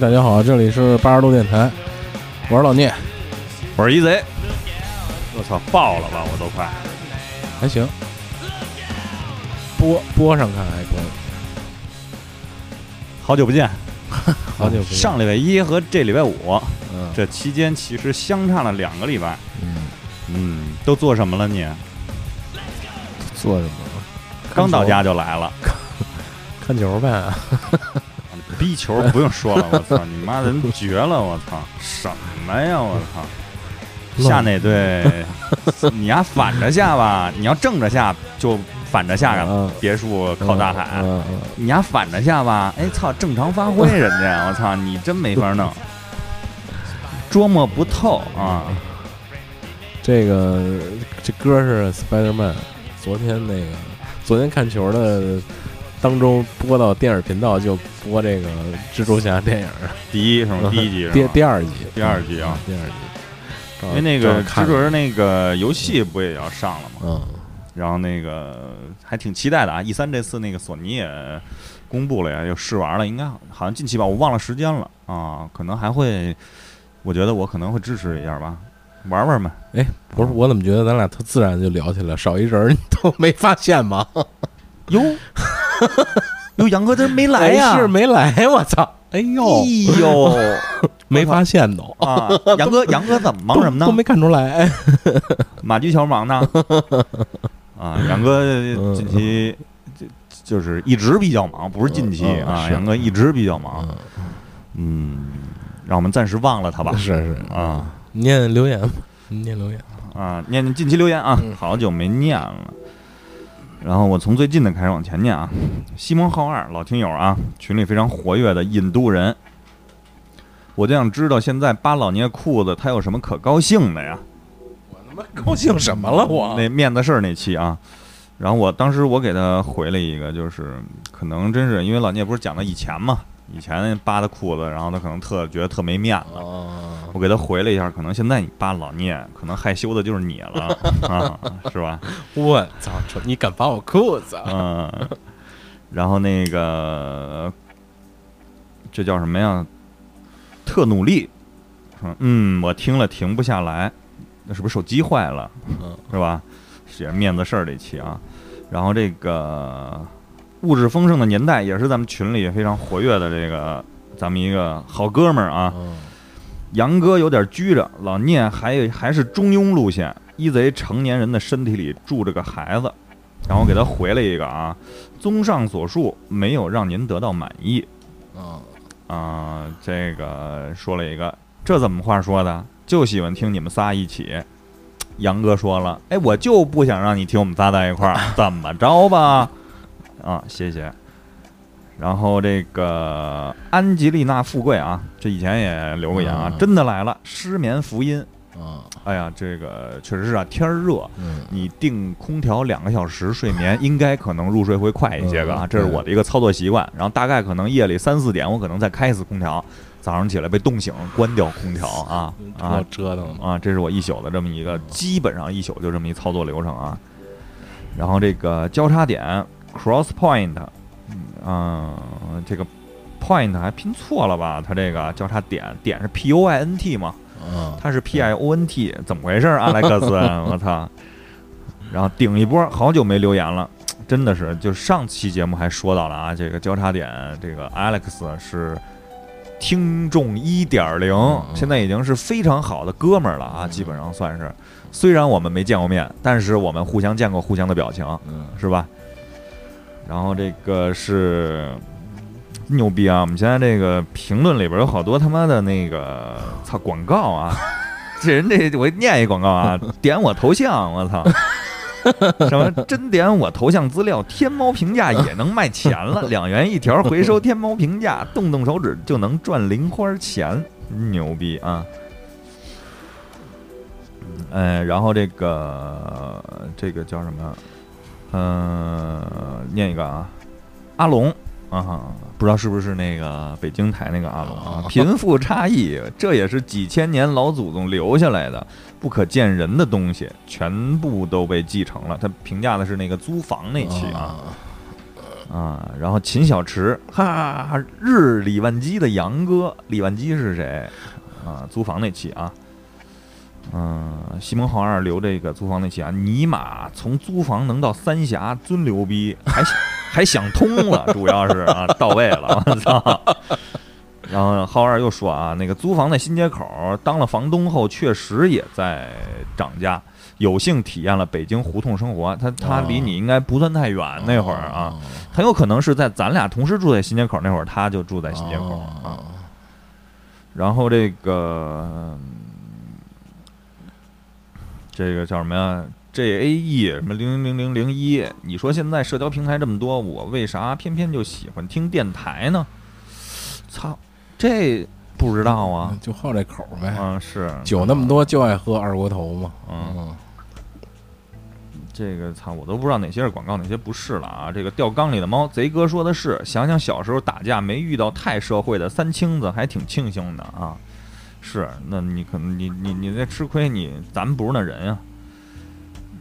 大家好，这里是八十度电台，我是老聂，我是一贼。我操，爆了吧，我都快。还行，播播上看还可以。好久不见，好久不见。上礼拜一和这礼拜五，嗯这期间其实相差了两个礼拜。嗯，嗯，都做什么了你？做什么？刚到家就来了，看球呗。逼球不用说了，我操，你妈人绝了，我操，什么呀，我操，下那队，你丫反着下吧，你要正着下就反着下嗯别墅靠大海，你丫反着下吧，哎操，正常发挥人家，我操，你真没法弄，捉摸不透啊。这个这歌是 Spiderman，昨天那个昨天看球的当中播到电影频道就播这个蜘蛛侠电影，第一什么？第一集第？第二集，第二集啊，第二集。因为那个看蜘蛛人那个游戏不也要上了吗？嗯然后那个还挺期待的啊！E 三这次那个索尼也公布了呀，又试玩了，应该好像近期吧，我忘了时间了啊，可能还会，我觉得我可能会支持一下吧，玩玩嘛。哎，不是，我怎么觉得咱俩特自然就聊起来，少一人儿你都没发现吗？哟，哟，杨哥这没来呀？哎是没来，我操！哎呦，哎呦 没发现都，啊！杨哥，杨哥怎么忙什么呢？都没看出来。马驹桥忙呢？啊，杨哥近期就就是一直比较忙，不是近期啊，杨哥一直比较忙。嗯，嗯，让我们暂时忘了他吧。是是，啊念留言吧，念留言。啊，念念近期留言啊，嗯好久没念了。然后我从最近的开始往前念啊。西蒙浩二老听友啊，群里非常活跃的印度人，我就想知道现在扒老聂裤子他有什么可高兴的呀？我他妈高兴什么了我？那面子事儿那期啊，然后我当时我给他回了一个，就是可能真是因为老聂不是讲到以前嘛，以前扒的裤子，然后他可能特觉得特没面子，哦，我给他回了一下，可能现在你扒老聂，可能害羞的就是你了 啊，是吧？我操！你敢扒我裤子？嗯，然后那个这叫什么呀？特努力说，嗯，我听了停不下来，那是不是手机坏了？嗯是吧？也是面子事儿这期啊。然后这个物质丰盛的年代，也是咱们群里非常活跃的这个咱们一个好哥们儿啊。嗯杨哥有点拘着，老聂还还是中庸路线。一贼成年人的身体里住着个孩子，然后给他回了一个啊，综上所述，没有让您得到满意嗯啊、这个说了一个，这怎么话说的？就喜欢听你们仨一起。杨哥说了，哎，我就不想让你听我们仨在一块儿，怎么着吧？啊，谢谢。然后这个安吉丽娜富贵啊，这以前也留过言啊，嗯真的来了，失眠福音。嗯哎呀，这个确实是啊，天儿热，嗯你定空调两个小时睡眠，应该可能入睡会快一些个啊，嗯这是我的一个操作习惯。然后大概可能夜里三四点，我可能再开一次空调，早上起来被冻醒，关掉空调啊啊折腾。啊，这是我一宿的这么一个，基本上一宿就这么一操作流程啊。然后这个交叉点 cross point，嗯、这个 point 还拼错了吧？它这个交叉点点是 p o i n t 嘛？嗯它是 P I O N T，怎么回事儿？阿莱克斯，我操！然后顶一波，好久没留言了，真的是，就上期节目还说到了啊，这个交叉点，这个 Alex 是听众一点零嗯，现在已经是非常好的哥们儿了啊，基本上算是。虽然我们没见过面，但是我们互相见过互相的表情，嗯是吧？然后这个是牛逼啊！我们现在这个评论里边有好多他妈的那个操广告啊，这人这我念一广告啊，点我头像，我操！什么真点我头像资料，天猫评价 也能卖钱了，两元一条，回收天猫评价，动动手指就能赚零花钱，牛逼啊！嗯，然后这个这个叫什么？嗯、念一个啊，阿龙啊，不知道是不是那个北京台那个阿龙啊啊？贫富差异，这也是几千年老祖宗留下来的不可见人的东西，全部都被继承了。他评价的是那个租房那期啊，啊，然后秦小池，哈，日李万基的杨哥，李万基是谁？啊，租房那期啊，嗯，西蒙浩二留这个租房那期啊，尼玛从租房能到三峡，尊牛逼，还还想通了，主要是啊，到位了，我操！然后浩二又说啊，那个租房在新街口当了房东后，确实也在涨价。有幸体验了北京胡同生活，他他离你应该不算太远，那会儿啊，很有可能是在咱俩同时住在新街口那会儿，他就住在新街口啊。然后这个这个叫什么呀？J A E 什么零零零零零一？你说现在社交平台这么多，我为啥偏偏就喜欢听电台呢？操，这不知道啊，就好这口呗。嗯，是酒那么多，就爱喝二锅头嘛。嗯。这个操，我都不知道哪些是广告，哪些不是了啊！这个钓缸里的猫，贼哥说的是，想想小时候打架没遇到太社会的三清子，还挺庆幸的啊。是，那你可能你你你在吃亏，你咱们不是那人呀。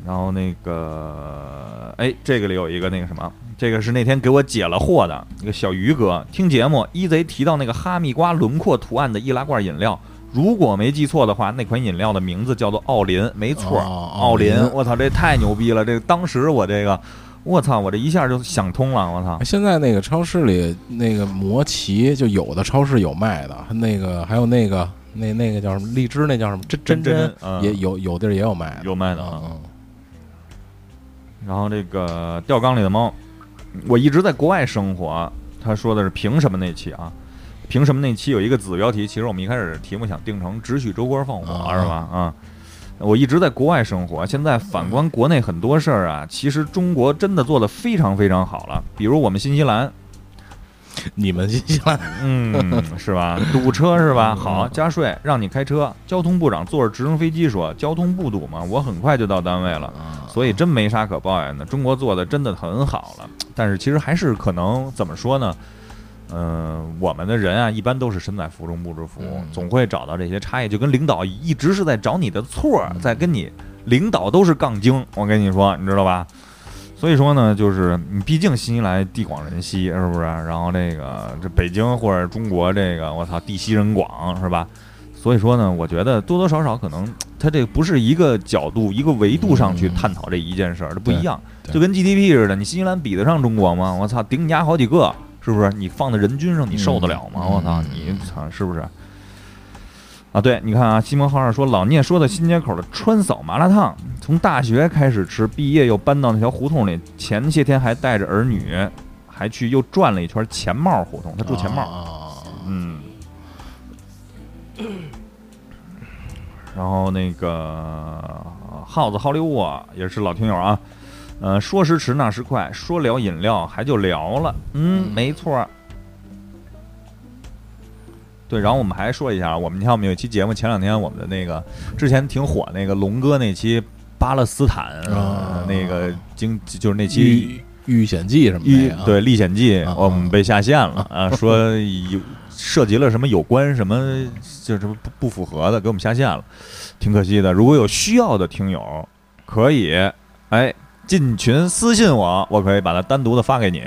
然后那个，哎，这个里有一个那个什么，这个是那天给我解了惑的一个小鱼哥，听节目一贼提到那个哈密瓜轮廓图案的易拉罐饮料。如果没记错的话，那款饮料的名字叫做奥林，没错，奥林。我操，这太牛逼了！这个当时我这个，我操，我这一下就想通了。我操！现在那个超市里那个魔奇，就有的超市有卖的，那个还有那个那那个叫什么荔枝，那叫什么真真真，也有有地儿也有卖，有卖的。然后这个钓缸里的猫，我一直在国外生活。他说的是凭什么那期啊？凭什么那期有一个子标题？其实我们一开始题目想定成“只许州官放火”是吧？啊，我一直在国外生活，现在反观国内很多事儿啊，其实中国真的做的非常非常好了。比如我们新西兰，你们新西兰，嗯，是吧？堵车是吧？好，加税让你开车。交通部长坐着直升飞机说：“交通不堵吗？我很快就到单位了，所以真没啥可抱怨的。中国做的真的很好了，但是其实还是可能怎么说呢？”嗯，我们的人啊，一般都是身在福中不知福，总会找到这些差异，就跟领导一直是在找你的错，在跟你领导都是杠精，我跟你说，你知道吧？所以说呢，就是你毕竟新西兰地广人稀，是不是？然后这个这北京或者中国这个，我操，地稀人广，是吧？所以说呢，我觉得多多少少可能它这不是一个角度、一个维度上去探讨这一件事儿，它不一样，就跟 GDP 似的，你新西兰比得上中国吗？我操，顶你家好几个。是不是你放在人均上，你受得了吗？我操，你操，是不是？啊，对，你看啊，西蒙浩二说老聂说的新街口的川嫂麻辣烫，从大学开始吃，毕业又搬到那条胡同里，前些天还带着儿女，还去又转了一圈钱帽胡同，他住钱帽，嗯。然后那个耗子好利沃也是老听友啊。呃，说时迟，那时快，说聊饮料还就聊了，嗯，没错。对，然后我们还说一下，我们你看我们有一期节目，前两天我们的那个之前挺火那个龙哥那期巴勒斯坦那个经就是那期遇险记什么的，对历险记，我们被下线了啊，说有涉及了什么有关什么就是不不符合的，给我们下线了，挺可惜的。如果有需要的听友，可以哎。进群私信我，我可以把它单独的发给你。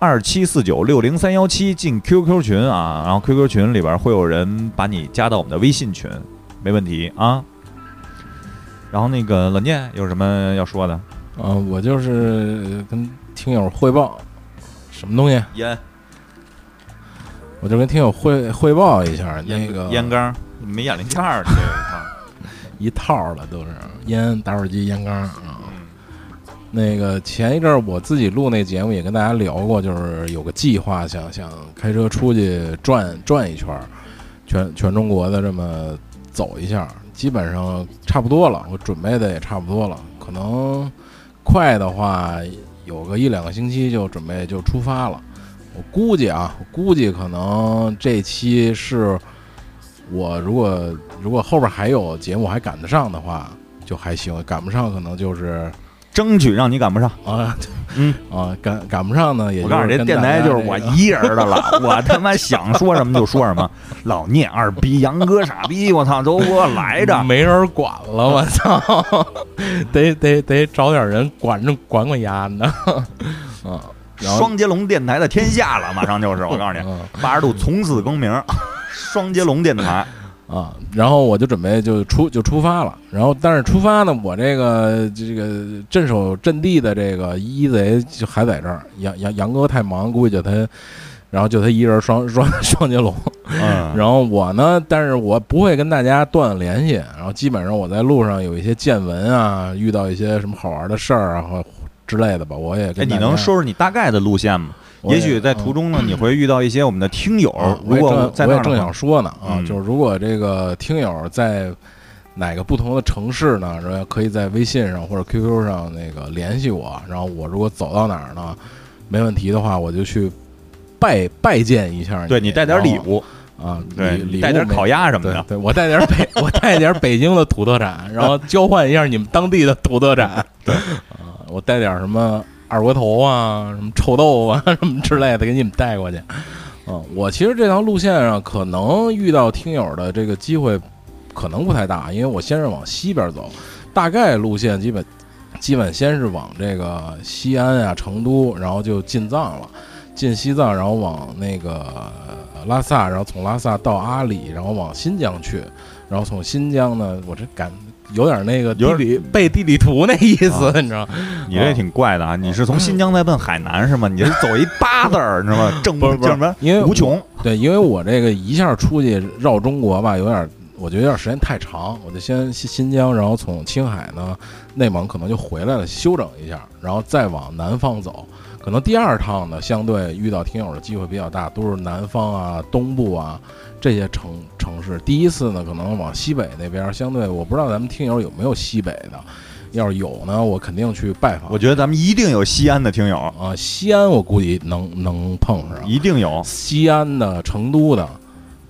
二七四九六零三幺七进 QQ 群啊，然后 QQ 群里边会有人把你加到我们的微信群，没问题啊。然后那个冷剑有什么要说的？啊，我就是跟听友汇报什么东西？烟。我就跟听友汇汇报一下那个烟缸，没眼力见儿，这 一套的都是烟、打火机、烟缸啊。那个前一阵儿我自己录那节目也跟大家聊过，就是有个计划，想想开车出去转转一圈，全全中国的这么走一下，基本上差不多了。我准备的也差不多了，可能快的话有个一两个星期就准备就出发了。我估计啊，我估计可能这期是我如果如果后边还有节目还赶得上的话就还行，赶不上可能就是。争取让你赶不上啊，嗯啊，赶赶不上呢，也我告诉你，这电台就是我一人的了，我他妈想说什么就说什么。老聂二逼，杨哥傻逼，我操，都给我来着，没人管了，我操，得得得找点人管着管管丫呢。啊，双截龙电台的天下了，马上就是我告诉你，嗯八十度从此更名，双截龙电台。啊，然后我就准备就出就出发了，然后但是出发呢，我这个这个镇守阵地的这个一贼就还在这儿，杨杨杨哥太忙，估计就他，然后就他一人双双 双截龙，嗯，然后我呢，但是我不会跟大家断联系，然后基本上我在路上有一些见闻啊，遇到一些什么好玩的事儿啊或之类的吧，我也哎，你能说说你大概的路线吗？我也许在途中呢，你会遇到一些我们的听友啊，如果我也正想说呢啊，嗯就是如果这个听友在哪个不同的城市呢，然后可以在微信上或者 QQ 上那个联系我，然后我如果走到哪儿呢，没问题的话，我就去拜拜见一下你。对你带点礼物，啊，对带点烤鸭什么的。对对，我带点北，我带点北京的土特产，然后交换一下你们当地的土特产。对啊，我带点什么二锅头啊，什么臭豆腐啊，什么之类的给你们带过去。嗯，我其实这条路线上可能遇到听友的这个机会可能不太大，因为我先是往西边走，大概路线基本基本先是往这个西安啊、成都，然后就进藏了，进西藏，然后往那个拉萨，然后从拉萨到阿里，然后往新疆去，然后从新疆呢，我这感有点那个地有理背地理图那意思，啊你知道？你这挺怪的啊！你是从新疆再奔海南是吗？你是走一八字儿，你知道吗？正不是不？因为无穷。对，因为我这个一下出去绕中国吧，有点，我觉得有点时间太长，我就先新新疆，然后从青海呢，内蒙可能就回来了，休整一下，然后再往南方走。可能第二趟呢，相对遇到听友的机会比较大，都是南方啊、东部啊这些城城市。第一次呢，可能往西北那边，相对我不知道咱们听友有没有西北的，要是有呢，我肯定去拜访。我觉得咱们一定有西安的听友，啊，西安我估计能能碰上。一定有。西安的、成都的，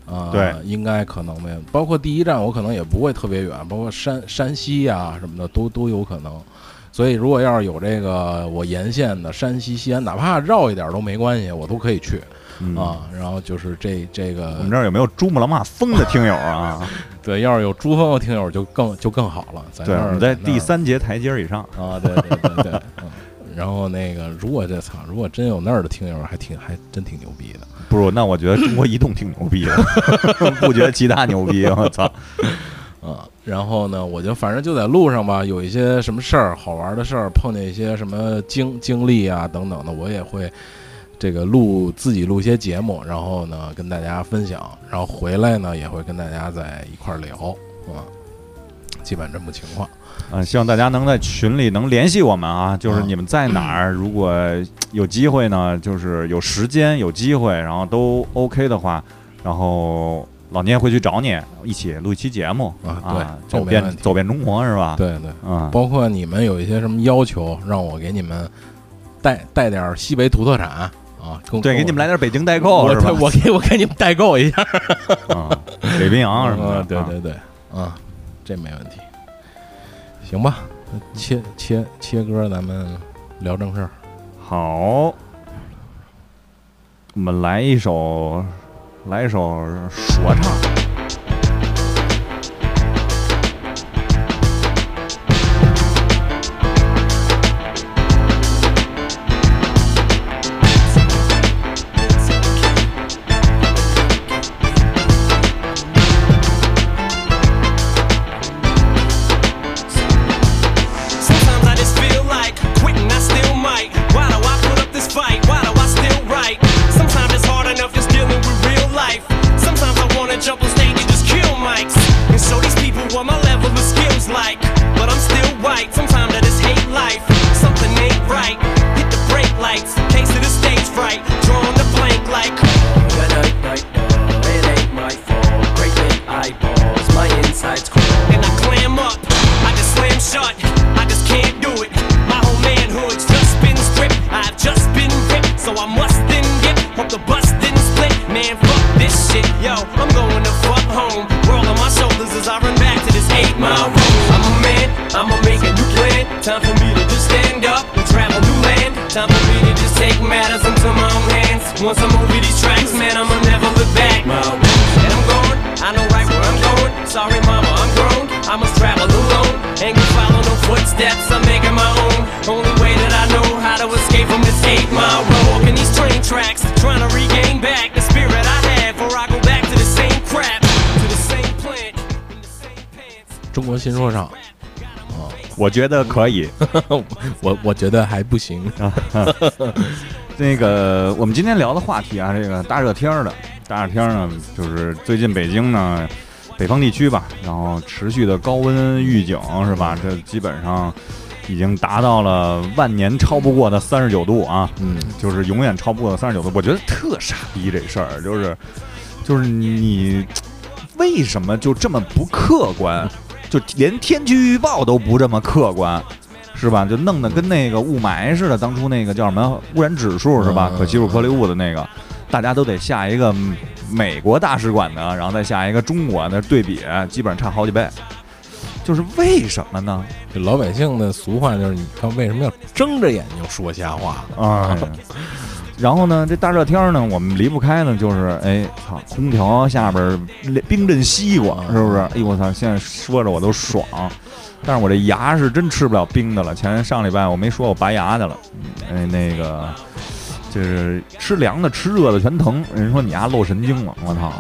啊、对应该可能没有。包括第一站，我可能也不会特别远，包括山山西呀、什么的，都都有可能。所以，如果要是有这个我沿线的山西、西安，哪怕绕一点都没关系，我都可以去嗯，啊。然后就是这这个我们，这儿有没有珠穆朗玛峰的听友啊？对，要是有珠峰的听友就更就更好了。在对，那儿我们在第三节台阶儿以上。啊，对对对对，嗯。然后那个，如果这操，如果真有那儿的听友，还挺还真挺牛逼的。不是，那我觉得中国移动挺牛逼的，不觉得其他牛逼？我操！啊，然后呢，我就反正就在路上吧，有一些什么事儿、好玩的事儿，碰见一些什么经经历啊等等的，我也会这个录自己录一些节目，然后呢跟大家分享，然后回来呢也会跟大家在一块儿聊啊，基本这么情况。嗯，希望大家能在群里能联系我们啊，就是你们在哪儿，如果有机会呢，就是有时间有机会，然后都 OK 的话，然后老聂会去找你，一起录一期节目啊对啊，走遍走遍中国是吧？，对对，嗯，包括你们有一些什么要求，让我给你们带带点儿西北土特产啊，跟对，给你们来点北京代购我是吧？我给我给你们代购一下。啊，北冰洋什么的，啊，对对对，啊，这没问题。行吧，切切切歌，咱们聊正事儿。好，我们来一首，来一首说唱。Footsteps, I'm making my own. Only way that I know how to escape from this eight mile road. Walking these train tracks, trying to regain back the spirit I had, before I go back to the same crap, to the same plant, in the same pants. 中国新说唱，我觉得可以。我我觉得还不行。那个，我们今天聊的话题啊，这个大热天儿的，大热天儿呢，就是最近北京呢，北方地区吧，然后持续的高温预警是吧？这基本上已经达到了万年超不过的三十九度啊，嗯，就是永远超不过的三十九度。我觉得特傻逼这事儿，就是就是你为什么就这么不客观？就连天气预报都不这么客观，是吧？就弄得跟那个雾霾似的，当初那个叫什么污染指数是吧？嗯可吸入颗粒物的那个，大家都得下一个嗯美国大使馆的，然后再下一个中国的对比，基本上差好几倍。就是为什么呢？这老百姓的俗话就是，你看为什么要睁着眼睛说瞎话？啊。然后呢，这大热天呢，我们离不开呢，就是哎，操，空调下边冰镇西瓜，是不是？哎呦我操，现在说着我都爽，但是我这牙是真吃不了冰的了。前上礼拜我没说我拔牙去了，哎，那个就是吃凉的吃热的全疼。人说你牙漏神经了，我操！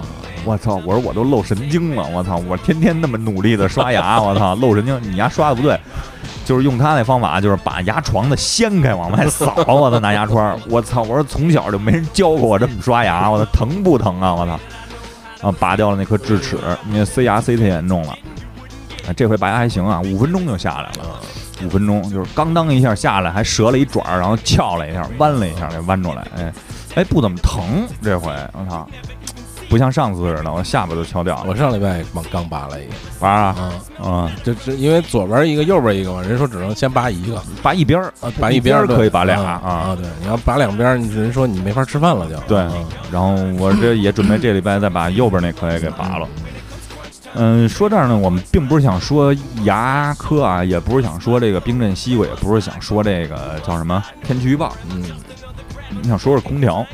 我操！我说我都漏神经了，我操！我天天那么努力的刷牙，我操，漏神经！你牙刷的不对，就是用他那方法，就是把牙床的掀开往外扫，我操，拿牙刷，我操！我说从小就没人教过我这么刷牙，我操，疼不疼啊？我操！啊，拔掉了那颗智齿，那塞牙塞太严重了。啊，这回拔牙还行啊，五分钟就下来了，五分钟就是刚当一下下来，还折了一爪儿，然后翘了一下，弯了一下给弯出来，哎，哎，不怎么疼，这回我操，不像上次似的，我下巴都敲掉了。我上礼拜刚刚拔了一个，拔啊，啊，嗯，就就因为左边一个，右边一个嘛，人说只能先拔一个，拔一边儿，啊，拔一边儿可以拔俩啊啊啊，对，你要拔两边儿，人说你没法吃饭了就，对啊然后我这也准备这礼拜再把右边那颗也给拔了。嗯，说这儿呢，我们并不是想说牙科啊，也不是想说这个冰镇西瓜，也不是想说这个叫什么天气预报，嗯，你想说说空调。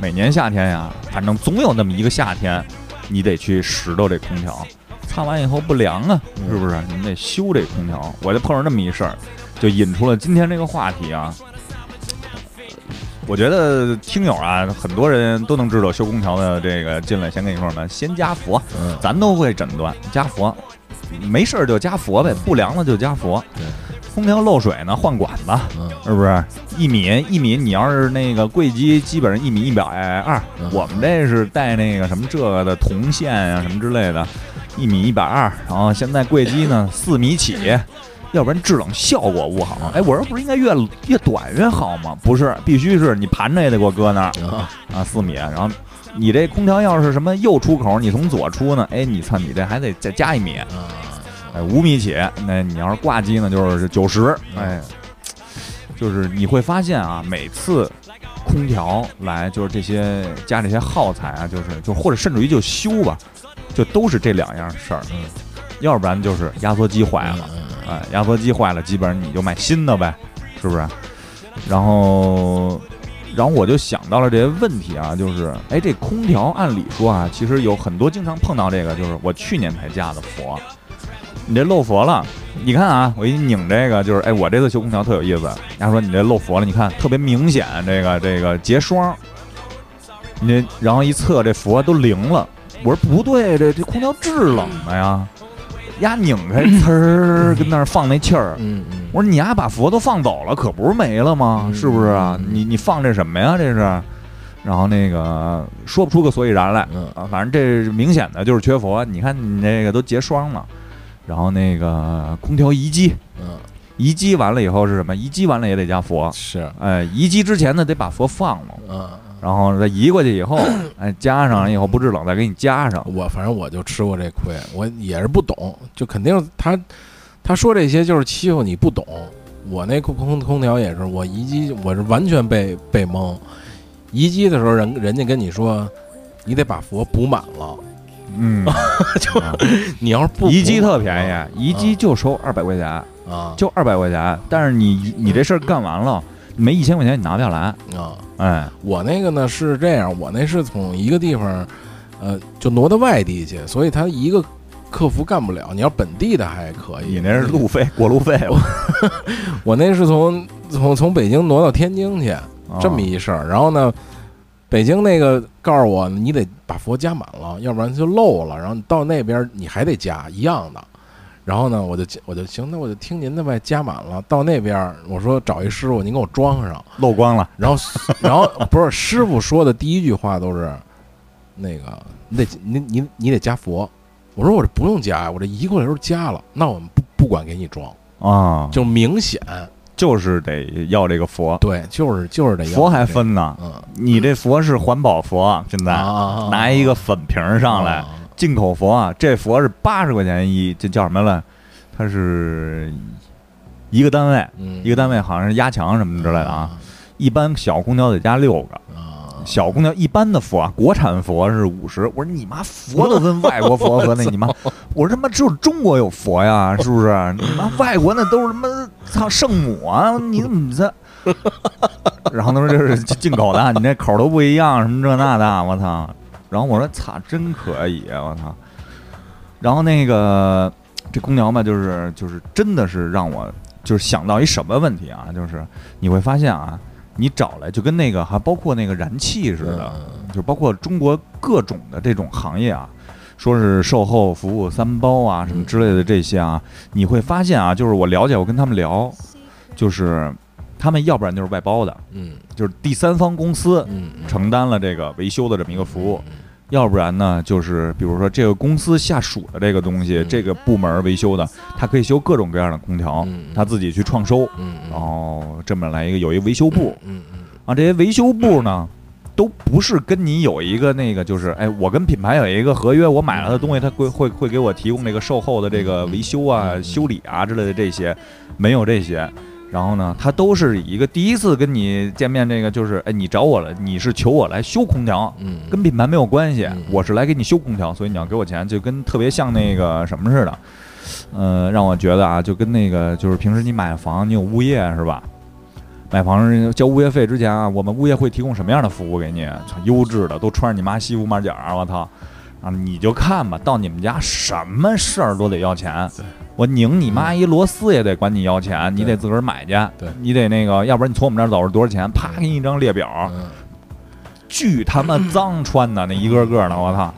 每年夏天呀，反正总有那么一个夏天，你得去拾掇这空调，擦完以后不凉啊，嗯是不是？你得修这空调。我就碰上这么一事儿，就引出了今天这个话题啊。我觉得听友啊，很多人都能知道修空调的这个进来，先跟你说什么，先加佛，嗯咱都会诊断加佛，没事儿就加佛呗，不凉了就加佛。对，空调漏水呢，换管子，嗯是不是？一米一米，你要是那个柜机，基本上一米一百二，嗯我们这是带那个什么这个的铜线啊什么之类的，一米一百二，然后现在柜机呢四米起。要不然制冷效果不好。哎，我说不是应该越越短越好吗？不是，必须是你盘着也得给我搁那儿啊，啊，四米。然后你这空调要是什么右出口，你从左出呢？哎，你操，你这还得再加一米。啊，哎，五米起，那你要是挂机呢，就是九十，哎，就是你会发现啊，每次空调来，就是这些加这些耗材啊，就是就或者甚至于就修吧，就都是这两样事儿，嗯要不然就是压缩机坏了，嗯哎，压缩机坏了，基本上你就买新的呗，是不是？然后，然后我就想到了这些问题啊，就是，哎，这空调按理说啊，其实有很多经常碰到这个，就是我去年才加的佛，你这漏佛了。你看啊，我一拧这个，就是，哎，我这次修空调特有意思。人家说你这漏佛了，你看特别明显，这个这个结霜，你这然后一测这佛都零了。我说不对，这这空调制冷的呀，压拧开，呲儿跟那儿放那气儿，嗯嗯，我说你丫把佛都放走了，可不是没了吗？嗯是不是啊？嗯你你放这什么呀？这是，然后那个说不出个所以然来。嗯。啊，反正这明显的就是缺佛。你看你那个都结霜了，然后那个空调移机，嗯。移机完了以后是什么？移机完了也得加佛，是，哎，移机之前呢得把佛放了，嗯，然后再移过去以后，哎，加上以后不制冷再给你加上，我反正我就吃过这亏，我也是不懂，就肯定他他说这些就是欺负你不懂。我那空空空调也是，我移机我是完全被被蒙。移机的时候人人家跟你说，你得把佛补满了，嗯，就啊你要是不移机特便宜，移机就收二百块钱。啊就二百块钱，但是你你这事儿干完了，没一千块钱你拿不下来。啊！哎，我那个呢是这样，我那是从一个地方，呃，就挪到外地去，所以他一个客服干不了，你要本地的还可以。你那是路费过路费，我那是从从从北京挪到天津去，这么一事儿。然后呢，北京那个告诉我，你得把佛加满了，要不然就漏了。然后你到那边你还得加一样的。然后呢，我就我就行，那我就听您的呗，加满了。到那边我说找一师傅，您给我装上。漏光了，然后然后 不是师傅说的第一句话都是，那个你得你你你得加佛。我说我这不用加呀，我这一过来时候加了，那我们不不管给你装，啊，就明显就是得要这个佛，对，就是就是得要佛还分呢。嗯你这佛是环保佛，现在啊拿一个粉瓶儿上来，啊进口佛啊，这佛是八十块钱一，这叫什么了？它是一个单位，嗯一个单位好像是压强什么之类的啊。一般小空调得加六个，啊小空调一般的佛啊，国产佛是五十。我说你妈佛都跟外国佛和那你妈，我说他妈只有中国有佛呀，是不是？你妈外国那都是他妈操圣母啊，你怎么这？然后他说这是进口的，你那口儿都不一样，什么这那的，我操！然后我说擦，真可以，我操！然后那个这空调嘛，就是就是真的是让我就是想到一什么问题啊，就是你会发现啊，你找来就跟那个还包括那个燃气似的，就包括中国各种的这种行业啊，说是售后服务三包啊什么之类的这些啊，你会发现啊，就是我了解，我跟他们聊，就是他们要不然就是外包的，嗯。就是第三方公司承担了这个维修的这么一个服务，要不然呢，就是比如说这个公司下属的这个东西，嗯。这个部门维修的，他可以修各种各样的空调，嗯他自己去创收，嗯然后这么来一个有一个维修部。嗯嗯啊，这些维修部呢。都不是跟你有一个那个，就是哎，我跟品牌有一个合约，我买了的东西，他会会会给我提供这个售后的这个维修啊、嗯。修理啊之类的这些，没有这些。然后呢，他都是以一个第一次跟你见面，这个就是哎，你找我了，你是求我来修空调，嗯跟品牌没有关系嗯，我是来给你修空调，所以你要给我钱，就跟特别像那个什么似的，呃，让我觉得啊，就跟那个就是平时你买房，你有物业是吧？买房交物业费之前啊，我们物业会提供什么样的服务给你？优质的，都穿着你妈西服马甲儿，我操！啊，你就看吧，到你们家什么事儿都得要钱。我拧你妈一螺丝也得管你要钱，你得自个儿买去，对你得那个，要不然你从我们这儿走是多少钱？啪，给你一张列表，嗯巨他妈脏穿的那一个个的，我操！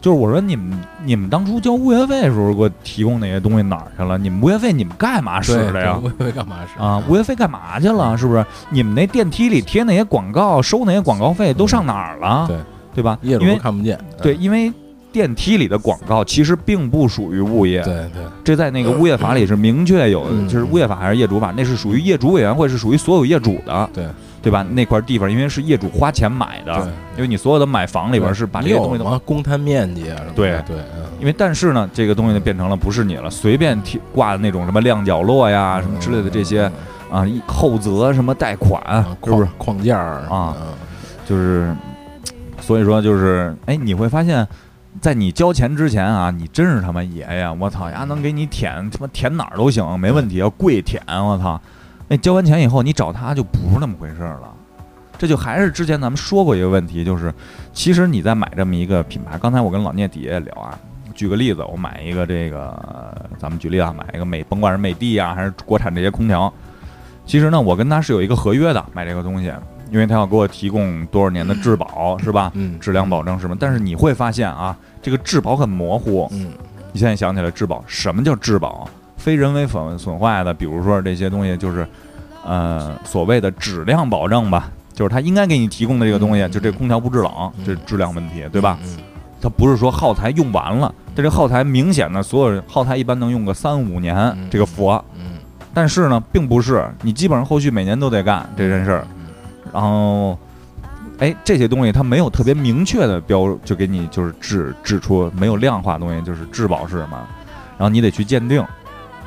就是我说你们你们当初交物业费的时候给我提供那些东西哪儿去了？你们物业费你们干嘛使的呀？物业费干嘛使啊，物业费干嘛去了？是不是？你们那电梯里贴那些广告，收那些广告费都上哪儿了？对对吧？业主因为都看不见，对，因为电梯里的广告其实并不属于物业，对对。这在那个物业法里是明确有就是物业法还是业主法，那是属于业主委员会，是属于所有业主的，对。对吧？那块地方因为是业主花钱买的，因为你所有的买房里边是把这东西都公摊面积啊什么的？对。对，嗯。因为但是呢，这个东西就变成了不是你了，随便贴挂的那种什么亮角落呀、什么之类的这些啊，一后责什么贷款嗯，是不是？框？框架儿啊嗯。就是，所以说就是，哎，你会发现，在你交钱之前啊，你真是他妈爷呀！我操丫，能给你舔他妈舔哪儿都行，没问题，要跪舔，我操！那交完钱以后，你找他就不是那么回事儿了。这就还是之前咱们说过一个问题，就是其实你在买这么一个品牌，刚才我跟老聂底下聊啊，举个例子，我买一个这个，咱们举例啊，买一个美，甭管是美的啊，还是国产这些空调，其实呢，我跟他是有一个合约的，买这个东西，因为他要给我提供多少年的质保，是吧？嗯，质量保证什么？但是你会发现啊，这个质保很模糊。嗯你现在想起来质保，什么叫质保？非人为损损坏的，比如说这些东西，就是呃所谓的质量保证吧，就是他应该给你提供的这个东西，嗯就这空调不制冷，嗯这是质量问题，对吧？？嗯它不是说耗材用完了，这个耗材明显的所有人耗材一般能用个三五年嗯，这个佛，嗯，但是呢，并不是你基本上后续每年都得干这件事儿，然后，哎，这些东西它没有特别明确的标，就给你就是指指出没有量化的东西，就是质保是什么，然后你得去鉴定，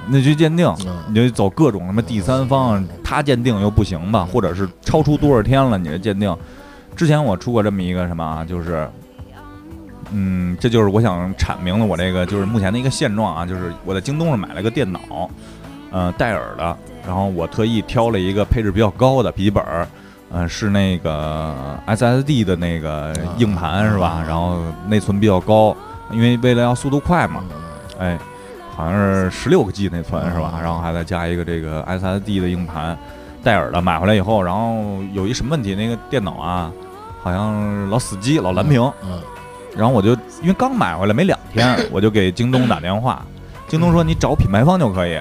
你得去鉴定，嗯你就走各种什么第三方，他鉴定又不行吧，或者是超出多少天了，你的鉴定。之前我出过这么一个什么啊，就是，嗯，这就是我想阐明了我这个就是目前的一个现状啊，就是我在京东上买了个电脑，呃，戴尔的，然后我特意挑了一个配置比较高的笔记本儿，呃，是那个 SSD 的那个硬盘是吧？然后内存比较高，因为为了要速度快嘛。哎，好像是十六个 G 内存是吧？嗯然后还再加一个这个 SSD 的硬盘，戴尔的买回来以后，然后有一什么问题？那个电脑啊，好像老死机，老蓝屏。嗯然后我就因为刚买回来没两天，我就给京东打电话，京东说你找品牌方就可以，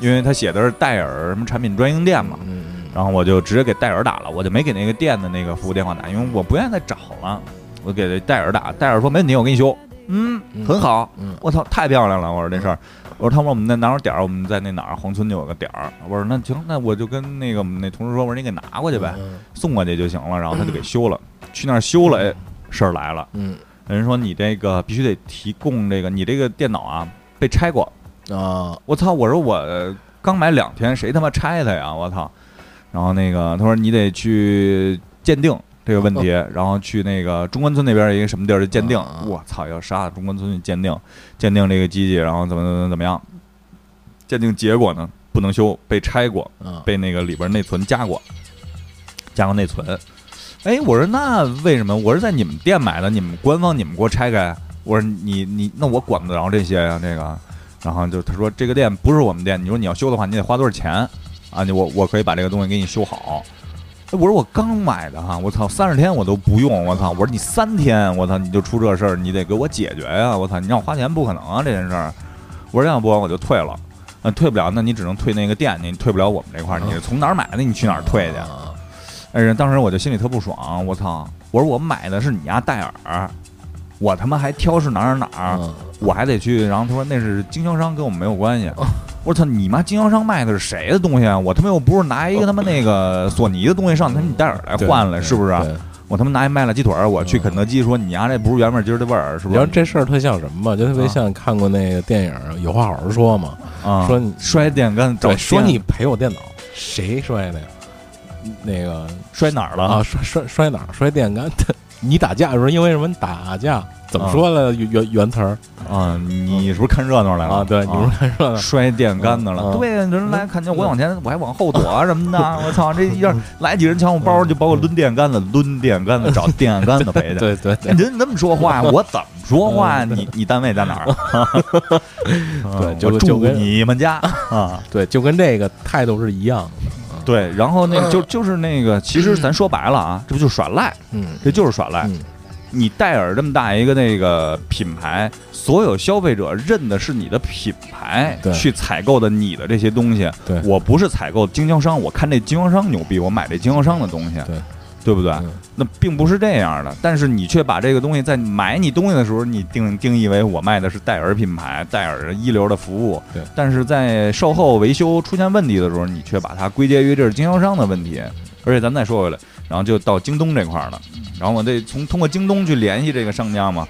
因为他写的是戴尔什么产品专营店嘛。嗯然后我就直接给戴尔打了，我就没给那个店的那个服务电话打，因为我不愿意再找了。我给戴尔打，戴尔说没问题，我给你修。嗯，嗯很好。嗯我操，太漂亮了！我说这事儿，我说他说我们在哪儿点儿，我们在那哪儿黄村就有个点儿。我说那行，那我就跟那个我们那同事说，我说你给拿过去呗，嗯送过去就行了。然后他就给修了，去那儿修了，哎，事儿来了，嗯人说你这个必须得提供这个，你这个电脑啊被拆过。啊我操！我说我刚买两天，谁他妈拆它呀？我操！然后那个他说你得去鉴定这个问题，然后去那个中关村那边儿一个什么地儿鉴定啊。我操！要杀中关村去鉴定，鉴定这个机器，然后怎么怎么怎么样？鉴定结果呢？不能修，被拆过，啊被那个里边内存加过，加过内存。哎，我说那为什么？我是在你们店买的，你们官方你们给我拆开。我说你你那我管不着这些呀、这个。然后就他说这个店不是我们店，你说你要修的话，你得花多少钱啊？你我我可以把这个东西给你修好。哎我说我刚买的哈，我操，三十天我都不用，我操！我说你三天，我操，你就出这事儿，你得给我解决呀！我操，你让我花钱不可能啊，这件事儿。我说要不我就退了，呃，退不了，那你只能退那个店，你退不了我们这块儿，你是从哪儿买的？你去哪儿退去？啊哎，当时我就心里特不爽，我操！我说我买的是你家戴尔，我他妈还挑是哪儿哪儿哪儿，嗯我还得去。然后他说那是经销商，跟我们没有关系。哦我操，你妈经销商卖的是谁的东西啊？我他妈又不是拿一个他妈那个索尼的东西上他妈你戴尔来换来，是不是？我他妈拿一麦了鸡腿儿，我去肯德基说你家这不是原味儿鸡儿的味儿，是不是然后？这事儿特像什么吗？就特别啊像看过那个电影《有话好好说》嘛，啊，说你摔电杆找对，说你赔我电脑，谁摔的呀？那个摔哪儿了啊，？摔摔摔哪儿？摔电杆。你打架的时候因为什么打架？怎么说了原原原词儿啊，你是不是看热闹来了？啊？对，你是看热闹。摔电杆子了。对，人来看见我往前，我还往后躲啊什么的。我操，这一下来几人抢我包，就把我抡电杆子，抡电杆子找电杆子 赔去。对对对哎人这么说话，我怎么说话？你你单位在哪儿？对就我住就跟你们家啊。对，就跟这个态度是一样的。对，然后那个就就是那个，其实咱说白了啊，这不就是耍赖？嗯，这就是耍赖。嗯你戴尔这么大一个那个品牌，所有消费者认的是你的品牌，对去采购的你的这些东西。对我不是采购经销商，我看这经销商牛逼，我买这经销商的东西，对对不对？嗯那并不是这样的，但是你却把这个东西在买你东西的时候，你定定义为我卖的是戴尔品牌，戴尔一流的服务。对但是在售后维修出现问题的时候，你却把它归结于这是经销商的问题。而且咱再说回来，然后就到京东这块儿了，然后我得从通过京东去联系这个商家嘛。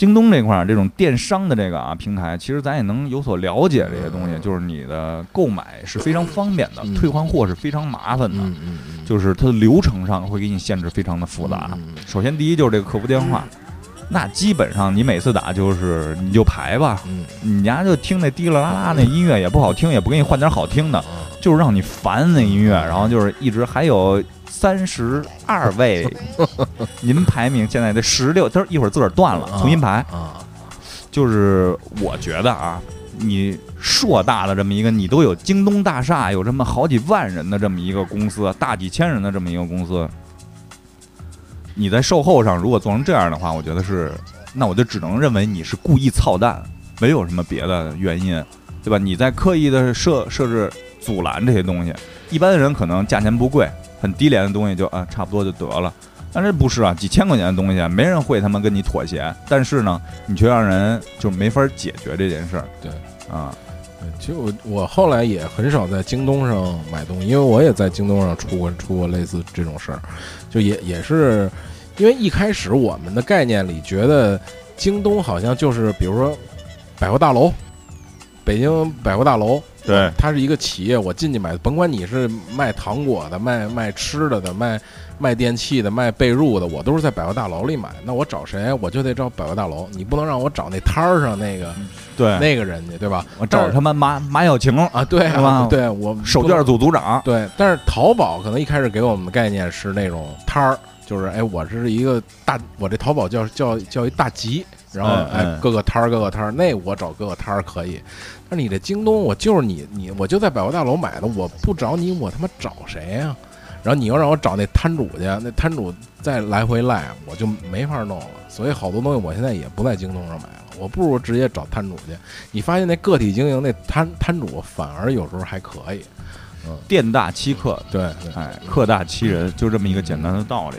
京东这块儿这种电商的这个啊平台，其实咱也能有所了解这些东西，就是你的购买是非常方便的，嗯退换货是非常麻烦的。就是它的流程上会给你限制非常的复杂。首先，第一就是这个客服电话，那基本上你每次打就是你就排吧，嗯你家就听那滴啦啦啦那音乐也不好听，也不给你换点好听的，啊就是让你烦那音乐，然后就是一直还有。三十二位，您排名现在得十六，他说一会儿自个儿断了，重新排。啊，就是我觉得啊，你硕大的这么一个，你都有京东大厦，有这么好几万人的这么一个公司，大几千人的这么一个公司，你在售后上如果做成这样的话，我觉得是，那我就只能认为你是故意操蛋，没有什么别的原因，对吧？你在刻意的设设置阻拦这些东西，一般的人可能价钱不贵，很低廉的东西就啊差不多就得了。但这不是啊，几千块钱的东西，没人会他妈跟你妥协。但是呢，你却让人就没法解决这件事儿。对啊，其实我我后来也很少在京东上买东西，因为我也在京东上出过出过类似这种事儿，就也也是因为一开始我们的概念里觉得京东好像就是比如说百货大楼，北京百货大楼，对它是一个企业，我进去买，甭管你是卖糖果的、卖卖吃的的、卖卖电器的、卖被褥的，我都是在百货大楼里买。那我找谁？我就得找百货大楼，你不能让我找那摊儿上那个对，那个人去，对吧？我找他妈马马小晴，啊，对啊，对我手绢组组长。对，但是淘宝可能一开始给我们的概念是那种摊儿，就是哎，我这是一个大，我这淘宝叫叫叫一大集，然后哎各个摊儿各个摊儿，那我找各个摊儿可以。但是你这京东，我就是你你我就在百货大楼买的，我不找你，我他妈找谁呀、然后你又让我找那摊主去，那摊主再来回赖，我就没法弄了。所以好多东西我现在也不在京东上买了，我不如直接找摊主去。你发现那个体经营那摊摊主反而有时候还可以，嗯店大欺客，对对，哎，客大欺人，就这么一个简单的道理。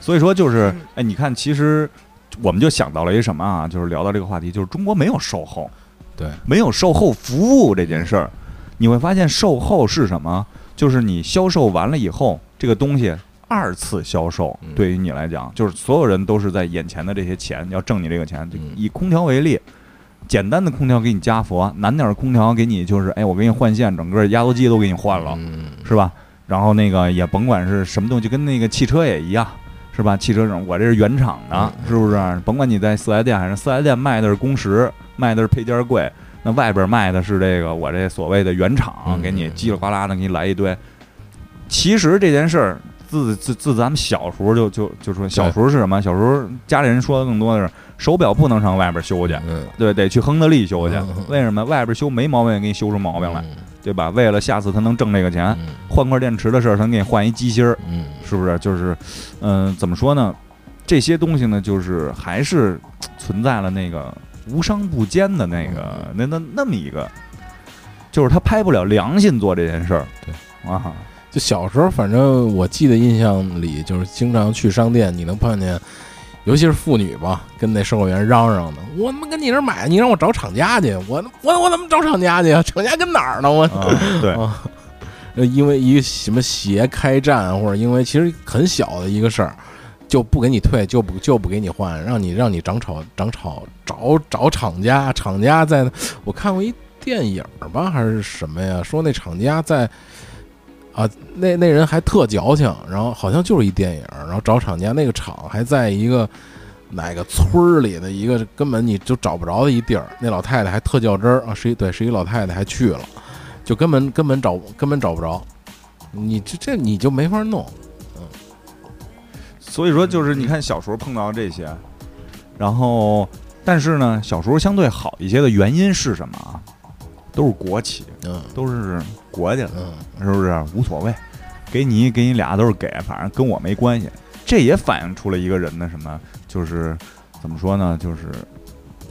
所以说，就是哎，你看，其实我们就想到了一什么啊？就是聊到这个话题，就是中国没有售后，对，没有售后服务这件事儿。你会发现，售后是什么？就是你销售完了以后，这个东西二次销售嗯，对于你来讲，就是所有人都是在眼前的这些钱要挣你这个钱。就嗯以空调为例，简单的空调给你加氟，难点儿的空调给你就是，哎，我给你换线，整个压缩机都给你换了。嗯，是吧？然后那个也甭管是什么东西，就跟那个汽车也一样，是吧？汽车这种，我这是原厂的，嗯是不是？甭管你在四 S 店还是四 S 店卖的是工时，卖的是配件贵，那外边卖的是这个我这所谓的原厂，嗯给你叽里呱啦的给你来一堆。其实这件事儿。自自自咱们小时候就就就说，小时候是什么？小时候家里人说的更多的是手表不能上外边修去，嗯，对，得去亨德利修去为什么？外边修没毛病，给你修出毛病来，嗯对吧？为了下次他能挣这个钱，嗯换块电池的事儿，他给你换一机芯儿，嗯是不是？就是，嗯、怎么说呢？这些东西呢，就是还是存在了那个无商不奸的那个那那那么一个，就是他拍不了良心做这件事儿。对啊，就小时候，反正我记得印象里，就是经常去商店，你能碰见，尤其是妇女吧，跟那售货员嚷嚷的：“我他妈跟你这儿买，你让我找厂家去，我我我怎么找厂家去啊？厂家跟哪儿呢？我啊对，啊，呃，因为一个什么鞋开战，或者因为其实很小的一个事儿，就不给你退，就不就不给你换，让你让你涨炒涨炒找找厂家，厂家在，我看过一电影儿吧，还是什么呀？说那厂家在。啊，那那人还特矫情，然后好像就是一电影儿，然后找厂家，那个厂还在一个哪个村儿里的一个根本你就找不着的一地儿，那老太太还特较真儿啊，是一对是一老太太还去了，就根本根本找根本找不着，你这这你就没法弄，嗯所以说就是你看小时候碰到这些，然后但是呢，小时候相对好一些的原因是什么啊？都是国企，嗯都是国家的。嗯是不是无所谓？给你给你俩都是给，反正跟我没关系。这也反映出了一个人的什么，就是怎么说呢，就是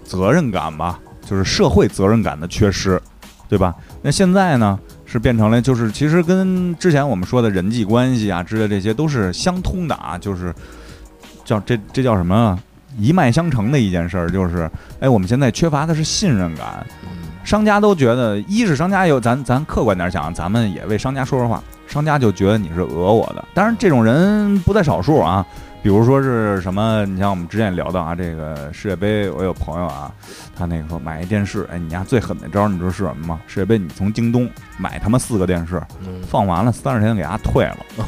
责任感吧，就是社会责任感的缺失，对吧？那现在呢，是变成了就是其实跟之前我们说的人际关系啊之类这些都是相通的啊，就是叫这这叫什么啊？一脉相承的一件事儿，就是哎，我们现在缺乏的是信任感，嗯商家都觉得，一是商家有咱咱客观点讲，咱们也为商家说说话，商家就觉得你是讹我的。当然，这种人不在少数啊。比如说是什么，你像我们之前聊到啊，这个世界杯，我有朋友啊，他那个说买一电视，哎，你家最狠的招儿你知道是什么吗？世界杯你从京东买他妈四个电视，嗯放完了三十天给他退了，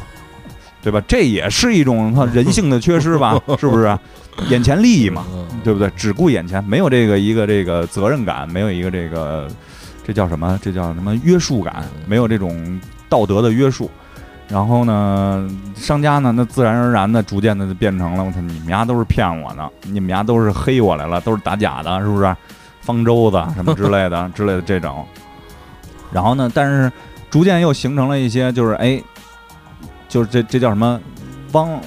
对吧？这也是一种他人性的缺失吧？是不是？眼前利益嘛，嗯对不对？只顾眼前，没有这个一个这个责任感，没有一个这个这叫什么？这叫什么约束感？没有这种道德的约束。然后呢，商家呢，那自然而然的、逐渐的就变成了，我操，你们家都是骗我的，你们家都是黑我来了，都是打假的，是不是？方舟子什么之类的 之类的这种。然后呢，但是逐渐又形成了一些，就是哎，就是这这叫什么？汪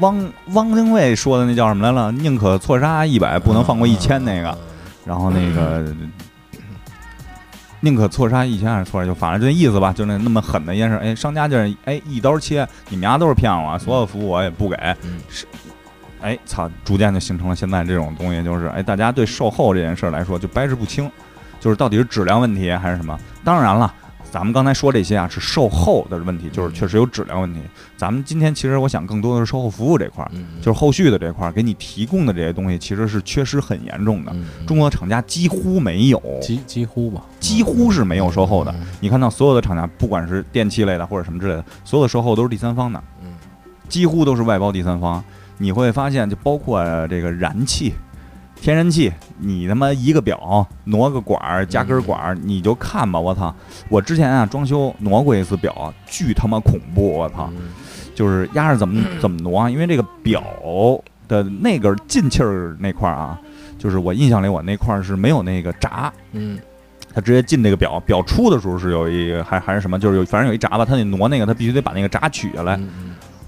汪汪精卫说的那叫什么来了？宁可错杀一百，不能放过一千那个。然后那个宁可错杀一千还是错杀，就反正就那意思吧，就那那么狠的一件事。哎，商家就是哎一刀切，你们家都是骗我，所有服务我也不给。嗯是，哎操，逐渐就形成了现在这种东西，就是哎大家对售后这件事儿来说就掰扯不清，就是到底是质量问题还是什么？当然了。咱们刚才说这些啊，是售后的问题，就是确实有质量问题。咱们今天其实我想更多的是售后服务这块儿，嗯就是后续的这块儿给你提供的这些东西，其实是缺失很严重的。嗯中国的厂家几乎没有，几几乎吧，几乎是没有售后的。嗯你看到所有的厂家，不管是电器类的或者什么之类的，所有的售后都是第三方的，嗯几乎都是外包第三方。你会发现，就包括呃这个燃气、天然气，你他妈一个表挪个管儿加根管儿，你就看吧，我操！我之前啊装修挪过一次表，巨他妈恐怖，我操！嗯就是压着怎么 怎么挪啊，因为这个表的那根进气儿那块儿啊，就是我印象里我那块儿是没有那个闸，嗯它直接进这个表，表出的时候是有一还还是什么，就是有反正有一闸吧，他得挪那个，他必须得把那个闸取下来。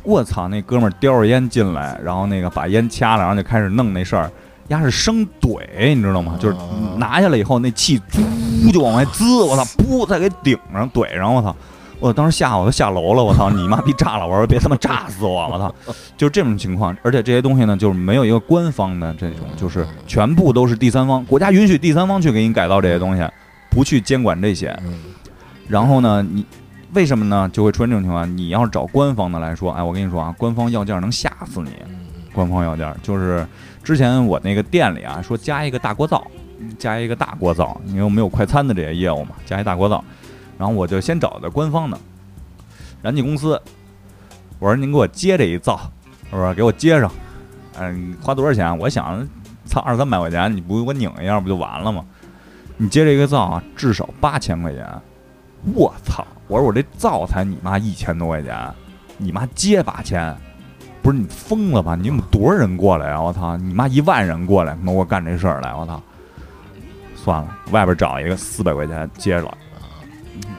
我操，那哥们儿叼着烟进来，然后那个把烟掐了，然后就开始弄那事儿，丫是生怼，你知道吗？就是啊拿下来以后，那气嘟就往外滋，我操，噗再给顶上怼上，我操！我当时吓我都下楼了，我操！你妈逼炸了！我说别他妈炸死我！我操！就是这种情况，而且这些东西呢，就是没有一个官方的这种，就是全部都是第三方，国家允许第三方去给你改造这些东西，不去监管这些。嗯然后呢，你为什么呢？就会出现这种情况？你要是找官方的来说，哎，我跟你说啊，官方要价能吓死你。官方要件就是之前我那个店里啊，说加一个大锅灶，加一个大锅灶，因为我们有快餐的这些业务嘛，加一大锅灶。然后我就先找的官方的燃气公司，我说您给我接这一灶，我说给我接上，嗯，花多少钱？我想，操，二三百块钱，你不给我拧一下不就完了吗？你接这个灶啊，至少八千块钱。我操！我说我这灶才你妈一千多块钱，你妈接八千，不是你疯了吧？你们多少人过来啊？我操！你妈一万人过来，他妈给我干这事儿来！我操！算了，外边找一个四百块钱接了。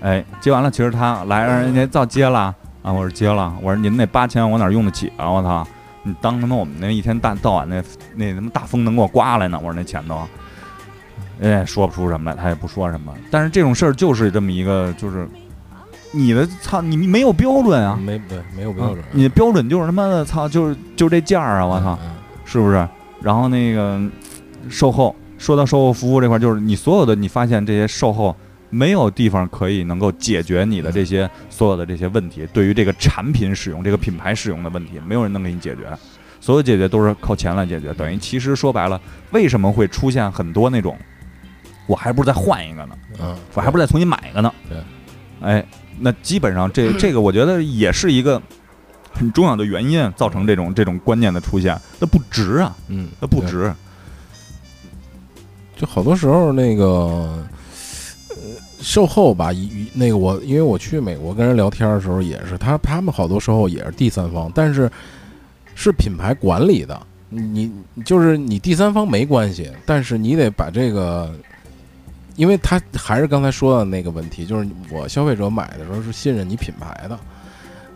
哎，接完了，其实他来让人家灶接了啊，我说接了，我说您那八千我哪用得起啊？我操！你当他妈我们那一天大到晚那那他妈大风能给我刮来呢？我说那钱都，哎，说不出什么来，他也不说什么。但是这种事儿就是这么一个，就是你的操，你没有标准啊，没对没有标准啊，你的标准就是他妈的操，就是就这价儿啊！我操，嗯是不是？然后那个售后，说到售后服务这块儿，就是你所有的你发现这些售后没有地方可以能够解决你的这些所有的这些问题，对于这个产品使用、这个品牌使用的问题，没有人能给你解决。所有解决都是靠钱来解决，等于其实说白了，为什么会出现很多那种，我还不如再换一个呢？嗯，我还不如再重新买一个呢？对，哎，那基本上这这个我觉得也是一个很重要的原因，造成这种这种观念的出现。那不值啊，嗯，那不值。就好多时候那个，呃，售后吧，那个我，因为我去美国跟人聊天的时候也是，他他们好多售后也是第三方，但是是品牌管理的，你你就是你第三方没关系，但是你得把这个，因为他还是刚才说的那个问题，就是我消费者买的时候是信任你品牌的，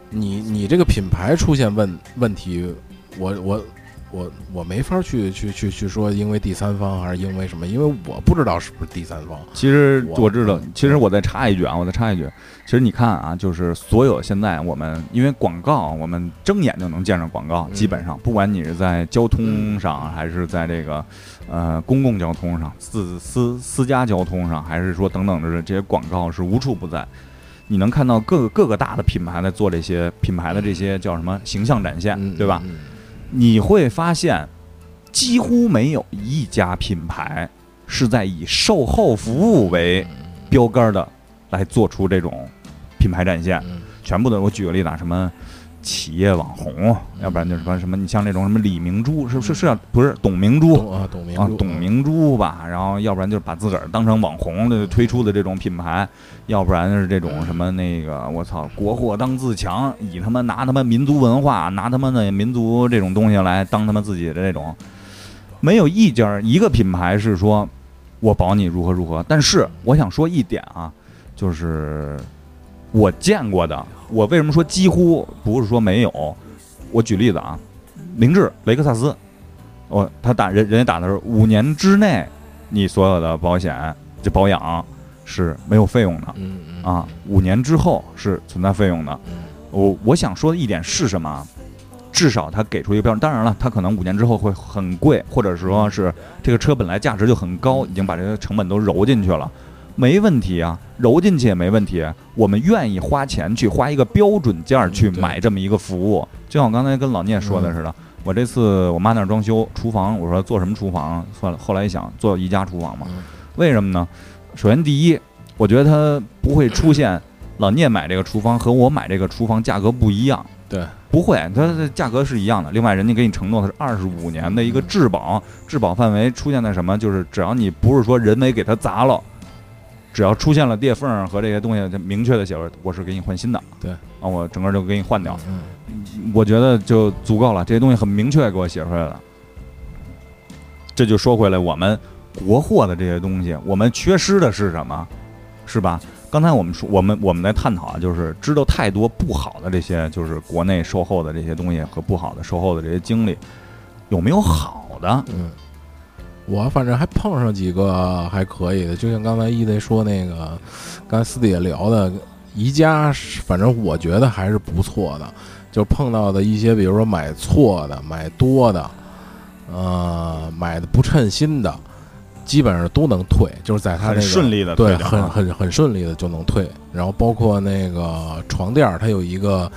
你你这个品牌出现问问题，我我我我没法去去去去说，因为第三方还是因为什么？因为我不知道是不是第三方。其实我我知道，其实我再插一句啊，我再插一句，其实你看啊，就是所有现在我们因为广告，我们睁眼就能见着广告，嗯基本上不管你是在交通上，还是在这个呃公共交通上、私私私家交通上，还是说等等的这些广告是无处不在。你能看到各个各个大的品牌在做这些品牌的这些叫什么形象展现，嗯，对吧？嗯？你会发现，几乎没有一家品牌是在以售后服务为标杆儿的来做出这种品牌展现。嗯全部的，我举个例子啊，什么企业网红，要不然就是什么什么，你像那种什么李明珠，是是是啊不是董明珠？董啊，董明啊珠，，董明珠吧，然后要不然就是把自个儿当成网红的推出的这种品牌，要不然是这种什么那个我操国货当自强，以他妈拿他妈民族文化，拿他妈的民族这种东西来当他妈自己的这种，没有一家儿一个品牌是说我保你如何如何，但是我想说一点啊，就是我见过的，我为什么说几乎不是说没有？我举例子啊，凌志雷克萨斯，我他打人人家打的是五年之内，你所有的保险这保养是没有费用的啊，五年之后是存在费用的。嗯我我想说的一点是什么啊？至少他给出一个标准，当然了，他可能五年之后会很贵，或者说是这个车本来价值就很高，已经把这个成本都揉进去了，没问题啊，揉进去也没问题。我们愿意花钱去花一个标准价去嗯对买这么一个服务，就像我刚才跟老聂说的似的。我这次我妈那儿装修厨房，我说做什么厨房？算了，后来一想，做宜家厨房嘛。嗯为什么呢？首先第一，我觉得它不会出现老聂买这个厨房和我买这个厨房价格不一样。对，不会，它的价格是一样的。另外，人家给你承诺的是二十五年的一个质保，质保范围出现在什么？就是只要你不是说人为给它砸了，只要出现了裂缝和这些东西，就明确的写出来我是给你换新的，对啊，我整个就给你换掉，嗯，我觉得就足够了，这些东西很明确给我写出来了。这就说回来，我们国货的这些东西，我们缺失的是什么？是吧？刚才我们说，我们我们在探讨啊，就是知道太多不好的这些，就是国内售后的这些东西和不好的售后的这些经历，有没有好的？嗯，我反正还碰上几个还可以的，就像刚才一雷说那个，刚才私底下聊的，宜家，反正我觉得还是不错的。就碰到的一些，比如说买错的、买多的，呃，买的不称心的，基本上都能退，就是在他那个很顺利的对，很很很顺利的就能退。然后包括那个床垫儿，它有一个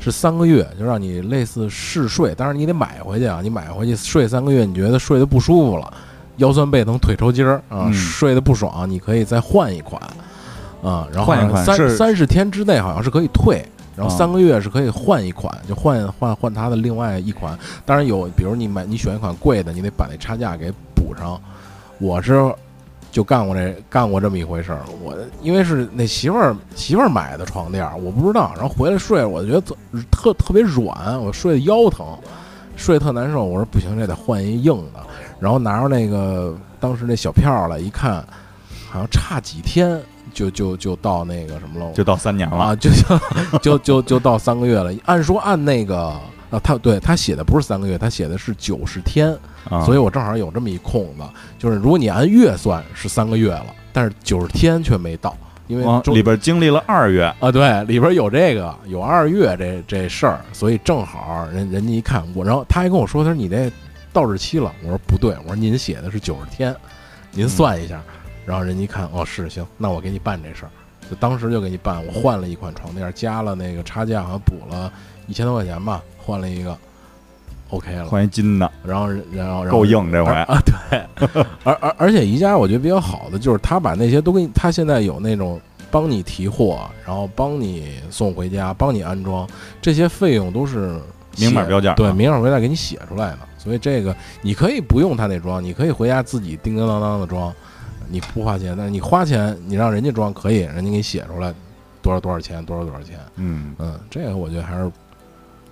是三个月，就让你类似试睡，但是你得买回去啊，你买回去睡三个月，你觉得睡得不舒服了，腰酸背疼、腿抽筋儿啊，嗯睡得不爽，你可以再换一款啊，然后三是三十天之内好像是可以退。然后哦三个月是可以换一款，就换换换它的另外一款。当然有，比如你买你选一款贵的，你得把那差价给补上。我是就干过这干过这么一回事儿。我因为是那媳妇儿媳妇儿买的床垫儿，我不知道，然后回来睡，我就觉得特特特别软，我睡得腰疼，睡得特难受。我说不行，这得换一硬的。然后拿着那个当时那小票儿来一看，好像差几天就就就到那个什么了，就到三年了，啊，就就就就就到三个月了。按说按那个啊，他对他写的不是三个月，他写的是九十天，啊。所以我正好有这么一空子，就是如果你按月算是三个月了，但是九十天却没到，因为里边经历了二月，啊，对，里边有这个有二月这这事儿，所以正好人人家一看我，然后他还跟我说，他说你这到日期了，我说不对，我说您写的是九十天，您算一下，然后人家一看，哦是行，那我给你办这事儿，就当时就给你办，我换了一款床垫，加了那个差价，好像补了一千多块钱吧，换了一个，OK 了，换一金的，然后然后然后够硬这回。啊，对，而而而且宜家我觉得比较好的就是他把那些都给你，他现在有那种帮你提货，然后帮你送回家，帮你安装，这些费用都是明码，标价对明码标价给你写出来的，所以这个你可以不用他那装，你可以回家自己叮叮当当的装，你不花钱，但是你花钱，你让人家装可以，人家给你写出来多少多少钱，多少多少钱，嗯，嗯，这个我觉得还是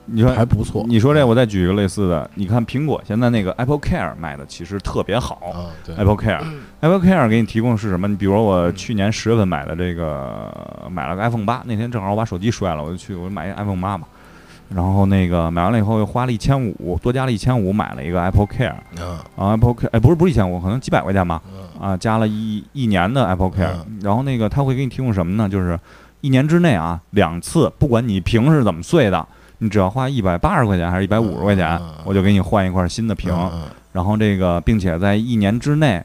你说还不错，你说这，我再举一个类似的，你看苹果现在那个 Apple Care 卖的其实特别好啊，对，，Apple Care，Apple Care 给你提供是什么？你比如说我去年十月份买的这个，买了个 iPhone 八，那天正好我把手机摔了，我就去我就买一个 iPhone 八嘛，然后那个买完了以后又花了一千五，多加了一千五买了一个 Apple Care，嗯。啊 Apple Care，哎不是不是一千五，可能几百块钱吧，嗯。啊，加了一一年的 Apple Care，、嗯。然后那个他会给你提供什么呢？就是一年之内啊，两次，不管你屏是怎么碎的，你只要花一百八十块钱还是一百五十块钱，我就给你换一块新的屏。嗯。然后这个，并且在一年之内，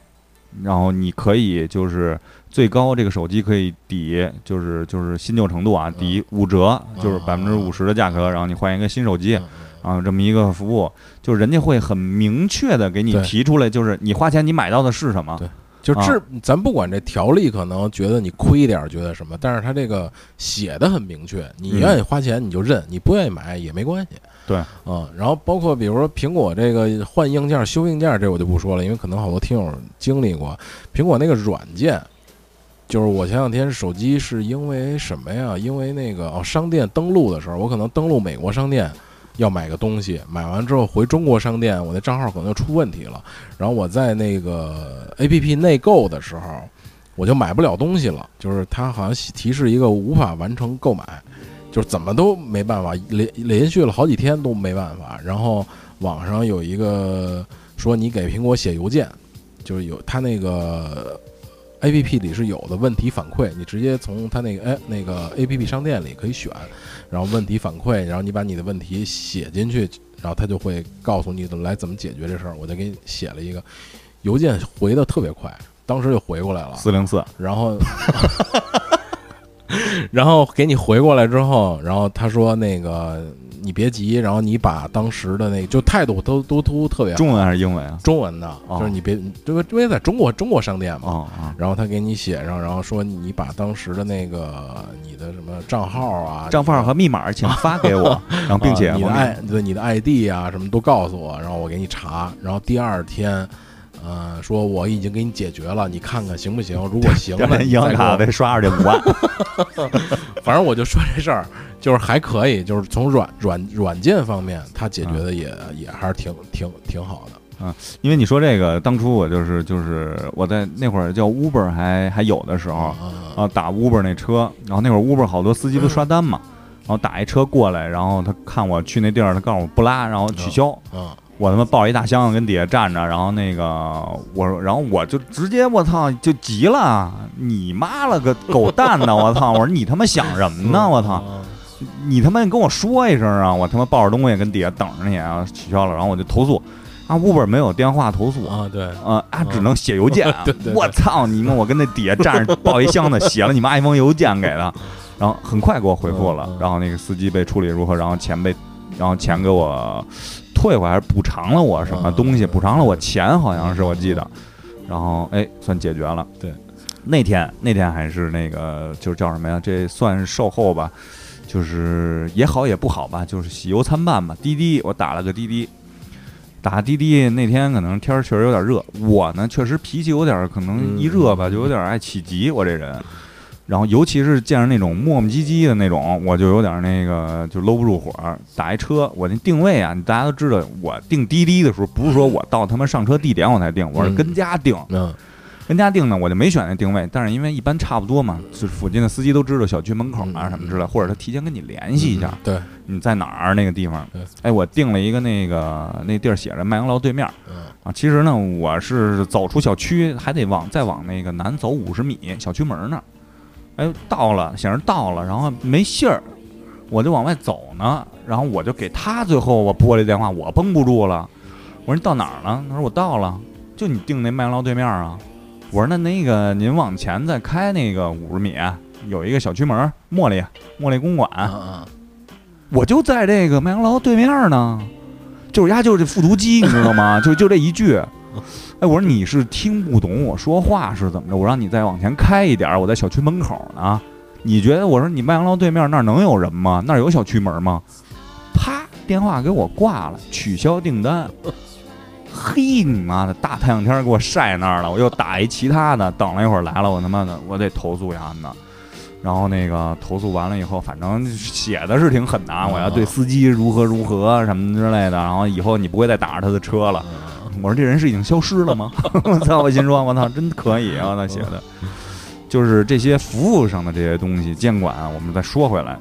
然后你可以就是最高这个手机可以抵，就是就是新旧程度啊，抵五折，就是嗯百分之五十的价格，然后你换一个新手机。嗯啊，这么一个服务，就是人家会很明确的给你提出来，就是你花钱你买到的是什么对。就啊这，咱不管这条例可能觉得你亏一点儿，觉得什么，但是他这个写的很明确，你嗯愿意花钱你就认，你不愿意买也没关系。对，啊，然后包括比如说苹果这个换硬件、修硬件，这我就不说了，因为可能好多听友经历过。苹果那个软件，就是我前两天手机是因为什么呀？因为那个哦，商店登录的时候，我可能登录美国商店。要买个东西，买完之后回中国商店，我那账号可能就出问题了。然后我在那个 A P P 内购的时候，我就买不了东西了，就是它好像提示一个无法完成购买，就是怎么都没办法，连连续了好几天都没办法。然后网上有一个说你给苹果写邮件，就是有它那个 A P P 里是有的问题反馈，你直接从它那个哎那个 A P P 商店里可以选，然后问题反馈，然后你把你的问题写进去，然后它就会告诉你来怎么解决这事儿。我就给你写了一个邮件，回的特别快，当时就回过来了。四零四，然后，然后给你回过来之后，然后他说那个你别急，然后你把当时的那个就态度都都都特别好中文还是英文啊？中文的，哦就是你别因为因为在中国中国商店嘛，哦啊，然后他给你写上，然后说你把当时的那个你的什么账号啊、账号和密码请发给我，然后并且啊你的我 i 对你的 ID 啊什么都告诉我，然后我给你查，然后第二天。呃，说我已经给你解决了，你看看行不行？如果行了，银行卡呗。得刷二点五万。反正我就说这事儿，就是还可以，就是从软软软件方面，它解决的也、也还是挺挺挺好的。嗯因为你说这个，当初我就是就是我在那会儿叫 Uber 还还有的时候，啊打 Uber 那车，然后那会儿 Uber 好多司机都刷单嘛，然后打一车过来，然后他看我去那地儿，他告诉我不拉，然后取消。嗯我他妈抱着一大箱子跟底下站着，然后那个我说，然后我就直接我操就急了，你妈了个狗蛋呢，我操！我说你他妈想什么呢？我操！嗯你他妈跟我说一声啊！我他妈抱着东西跟底下等着你啊，取消了，然后我就投诉。啊，Uber 没有电话投诉，啊，对，呃，啊，只能写邮件啊 我操你妈！我跟那底下站着抱一箱子，写了你妈一封邮件给他，然后很快给我回复了。然后那个司机被处理如何？然后钱被，然后钱给我退回来，还是补偿了我什么嗯东西？补偿了我钱，好像是我记得。然后哎，算解决了。对，那天那天还是那个就是叫什么呀？这算是售后吧，就是也好也不好吧，就是喜忧参半吧。滴滴，我打了个滴滴。打滴滴那天可能天儿确实有点热，我呢确实脾气有点儿可能一热吧，嗯就有点儿爱起急，我这人。然后尤其是见着那种磨磨唧唧的那种，我就有点儿那个就搂不住火儿。打一车，我那定位啊，大家都知道，我定滴滴的时候不是说我到他妈上车地点我才定，我是跟家定。嗯跟家定呢，我就没选那定位，但是因为一般差不多嘛，就是附近的司机都知道小区门口啊嗯什么之类，或者他提前跟你联系一下，对，你在哪儿那个地方。哎，我定了一个那个那地儿写着麦当劳对面嗯啊，其实呢我是走出小区还得往再往那个南走五十米，小区门那儿。哎，到了，显示到了，然后没信儿，我就往外走呢，然后我就给他最后我拨这电话，我绷不住了，我说你到哪儿了？他说我到了，就你定那麦当劳对面啊。我说那那个您往前再开那个五十米，有一个小区门，茉莉茉莉公馆，嗯我就在这个麦当劳对面呢，就是丫就是这复读机，你知道吗？就就这一句。哎，我说你是听不懂我说话是怎么着？我让你再往前开一点，我在小区门口呢。你觉得我说你麦当劳对面那儿能有人吗？那儿有小区门吗？啪，电话给我挂了，取消订单。嘿，你妈的，大太阳天给我晒那儿了，我又打一其他的，等了一会儿来了，我他妈的我得投诉一下子。然后那个投诉完了以后，反正写的是挺狠的啊，我要对司机如何如何什么之类的，然后以后你不会再打着他的车了。我说这人是已经消失了吗？我操！我心说，我操，真可以啊！他写的，就是这些服务上的这些东西监管啊，我们再说回来。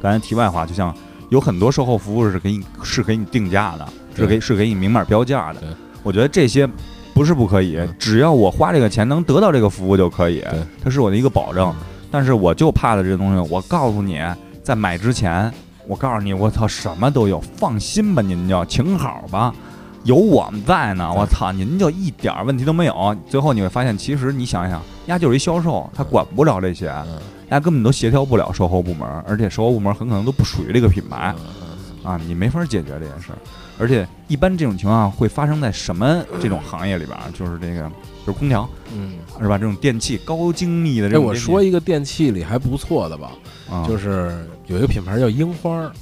刚才题外话，就像有很多售后服务是给你是给你定价的，是给是给你明码标价的。我觉得这些不是不可以嗯，只要我花这个钱能得到这个服务就可以，它是我的一个保证。但是我就怕的这东西，我告诉你，在买之前，我告诉你，我操，什么都有，放心吧，您就请好吧，有我们在呢，我操，您就一点儿问题都没有。最后你会发现，其实你想想，丫就是一销售，他管不了这些，嗯丫根本都协调不了售后部门，而且售后部门很可能都不属于这个品牌嗯啊，你没法解决这件事儿。而且一般这种情况会发生在什么这种行业里边儿？就是这个，就是空调嗯。是吧？这种电器高精密的这哎，种哎。我说一个电器里还不错的吧，啊，就是有一个品牌叫樱花儿，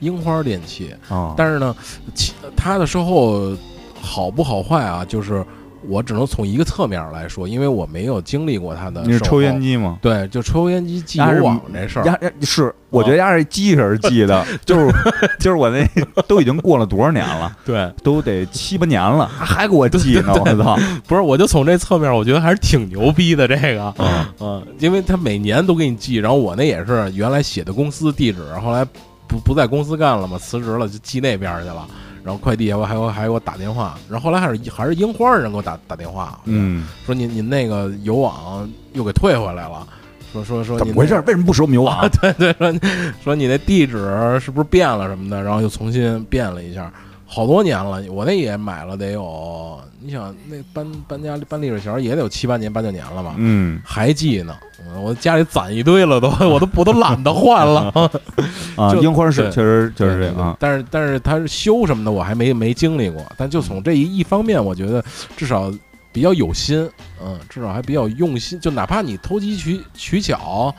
樱花儿电器，啊，但是呢，其它的售后好不好坏啊，就是我只能从一个侧面来说，因为我没有经历过它的。你是抽烟？机吗？对，就抽烟机寄油网这事儿。是，我觉得压是机器人记的，就是就是我那都已经过了多少年了，对，都得七八年了，还给我记呢，我操！不是，我就从这侧面，我觉得还是挺牛逼的。这个，嗯嗯，因为他每年都给你寄，然后我那也是原来写的公司地址，后来不不在公司干了嘛，辞职了就寄那边去了。然后快递还还还给我打电话，然后后来还是还是樱花人给我打打电话，嗯，说您您那个有网又给退回来了，说说说怎么回事？为什么不收我们邮网？对对，说说你那地址是不是变了什么的，然后又重新变了一下，好多年了，我那也买了得有，你想那搬搬家搬立水桥也得有七八年八九年了吧，嗯还记呢，我我家里攒一堆了都，我都我都懒得换了。啊，就樱花是对确实确对对实这个啊，但是但是它是修什么的，我还没没经历过。但就从这一一方面，我觉得至少比较有心，嗯，至少还比较用心。就哪怕你投机取取巧，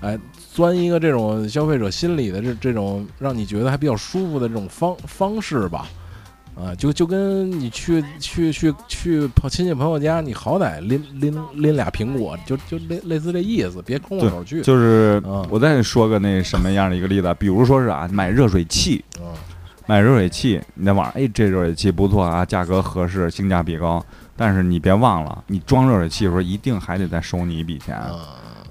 哎，钻一个这种消费者心理的这这种让你觉得还比较舒服的这种方方式吧。啊，就就跟你去去去去朋亲戚朋友家，你好歹拎拎拎俩苹果，就就类类似这意思，别空着手去。就是嗯我再说个那什么样的一个例子，比如说是啊，买热水器，嗯买热水器，你在网上，哎，这热水器不错啊，价格合适，性价比高。但是你别忘了，你装热水器的时候，一定还得再收你一笔钱。啊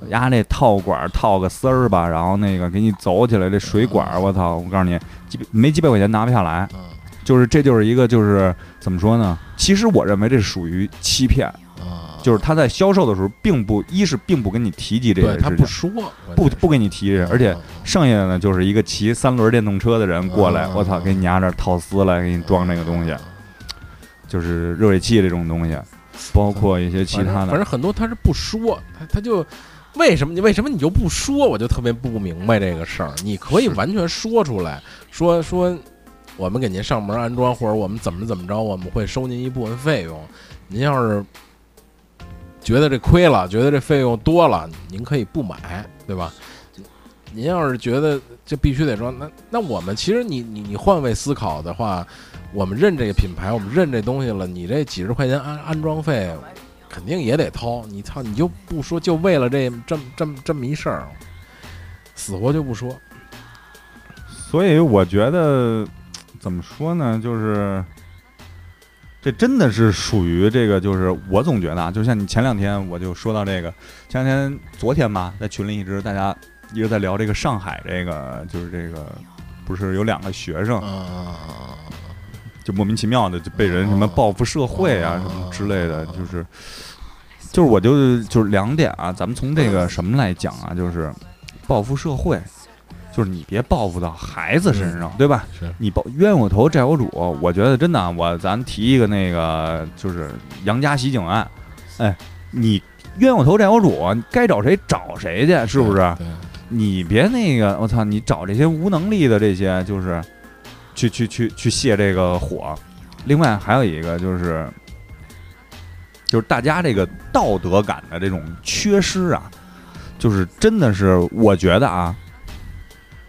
压那套管儿套个丝儿吧，然后那个给你走起来，这水管儿，我操！我告诉你，几百没几百块钱拿不下来。嗯就是这就是一个就是怎么说呢？其实我认为这属于欺骗，啊，就是他在销售的时候，并不一是并不跟你提及这对件事情，他不说，不不跟你提这，而且嗯剩下的呢，就是一个骑三轮电动车的人过来，嗯我操，给你拿着套丝来给你装这个东西，就是热水器这种东西，包括一些其他的反正反正。很多他是不说，他他就为什么你为什么你就不说？我就特别不明白这个事儿。你可以完全说出来，说说我们给您上门安装，或者我们怎么怎么着，我们会收您一部分费用。您要是觉得这亏了，觉得这费用多了，您可以不买，对吧？您要是觉得这必须得装，那那我们其实你你你换位思考的话，我们认这个品牌，我们认这东西了，你这几十块钱安安装费，肯定也得掏。你操，你就不说，就为了这这么这么这么一事儿，死活就不说。所以我觉得怎么说呢，就是这真的是属于这个，就是我总觉得啊，就像你前两天我就说到这个，前两天昨天吧，在群里一直大家一直在聊这个上海这个，就是这个不是有两个学生啊，就莫名其妙的就被人什么报复社会啊什么之类的，就是就是我就就是两点啊，咱们从这个什么来讲啊，就是报复社会，就是你别报复到孩子身上，对吧？是。你报冤有头债有主，我觉得真的啊，我咱提一个那个就是杨家袭警案，哎，你冤有头债有主，你该找谁找谁去，是不是？你别那个，我操，你找这些无能力的这些，就是去去去去泄这个火。另外还有一个就是，就是大家这个道德感的这种缺失啊，就是真的是，我觉得啊，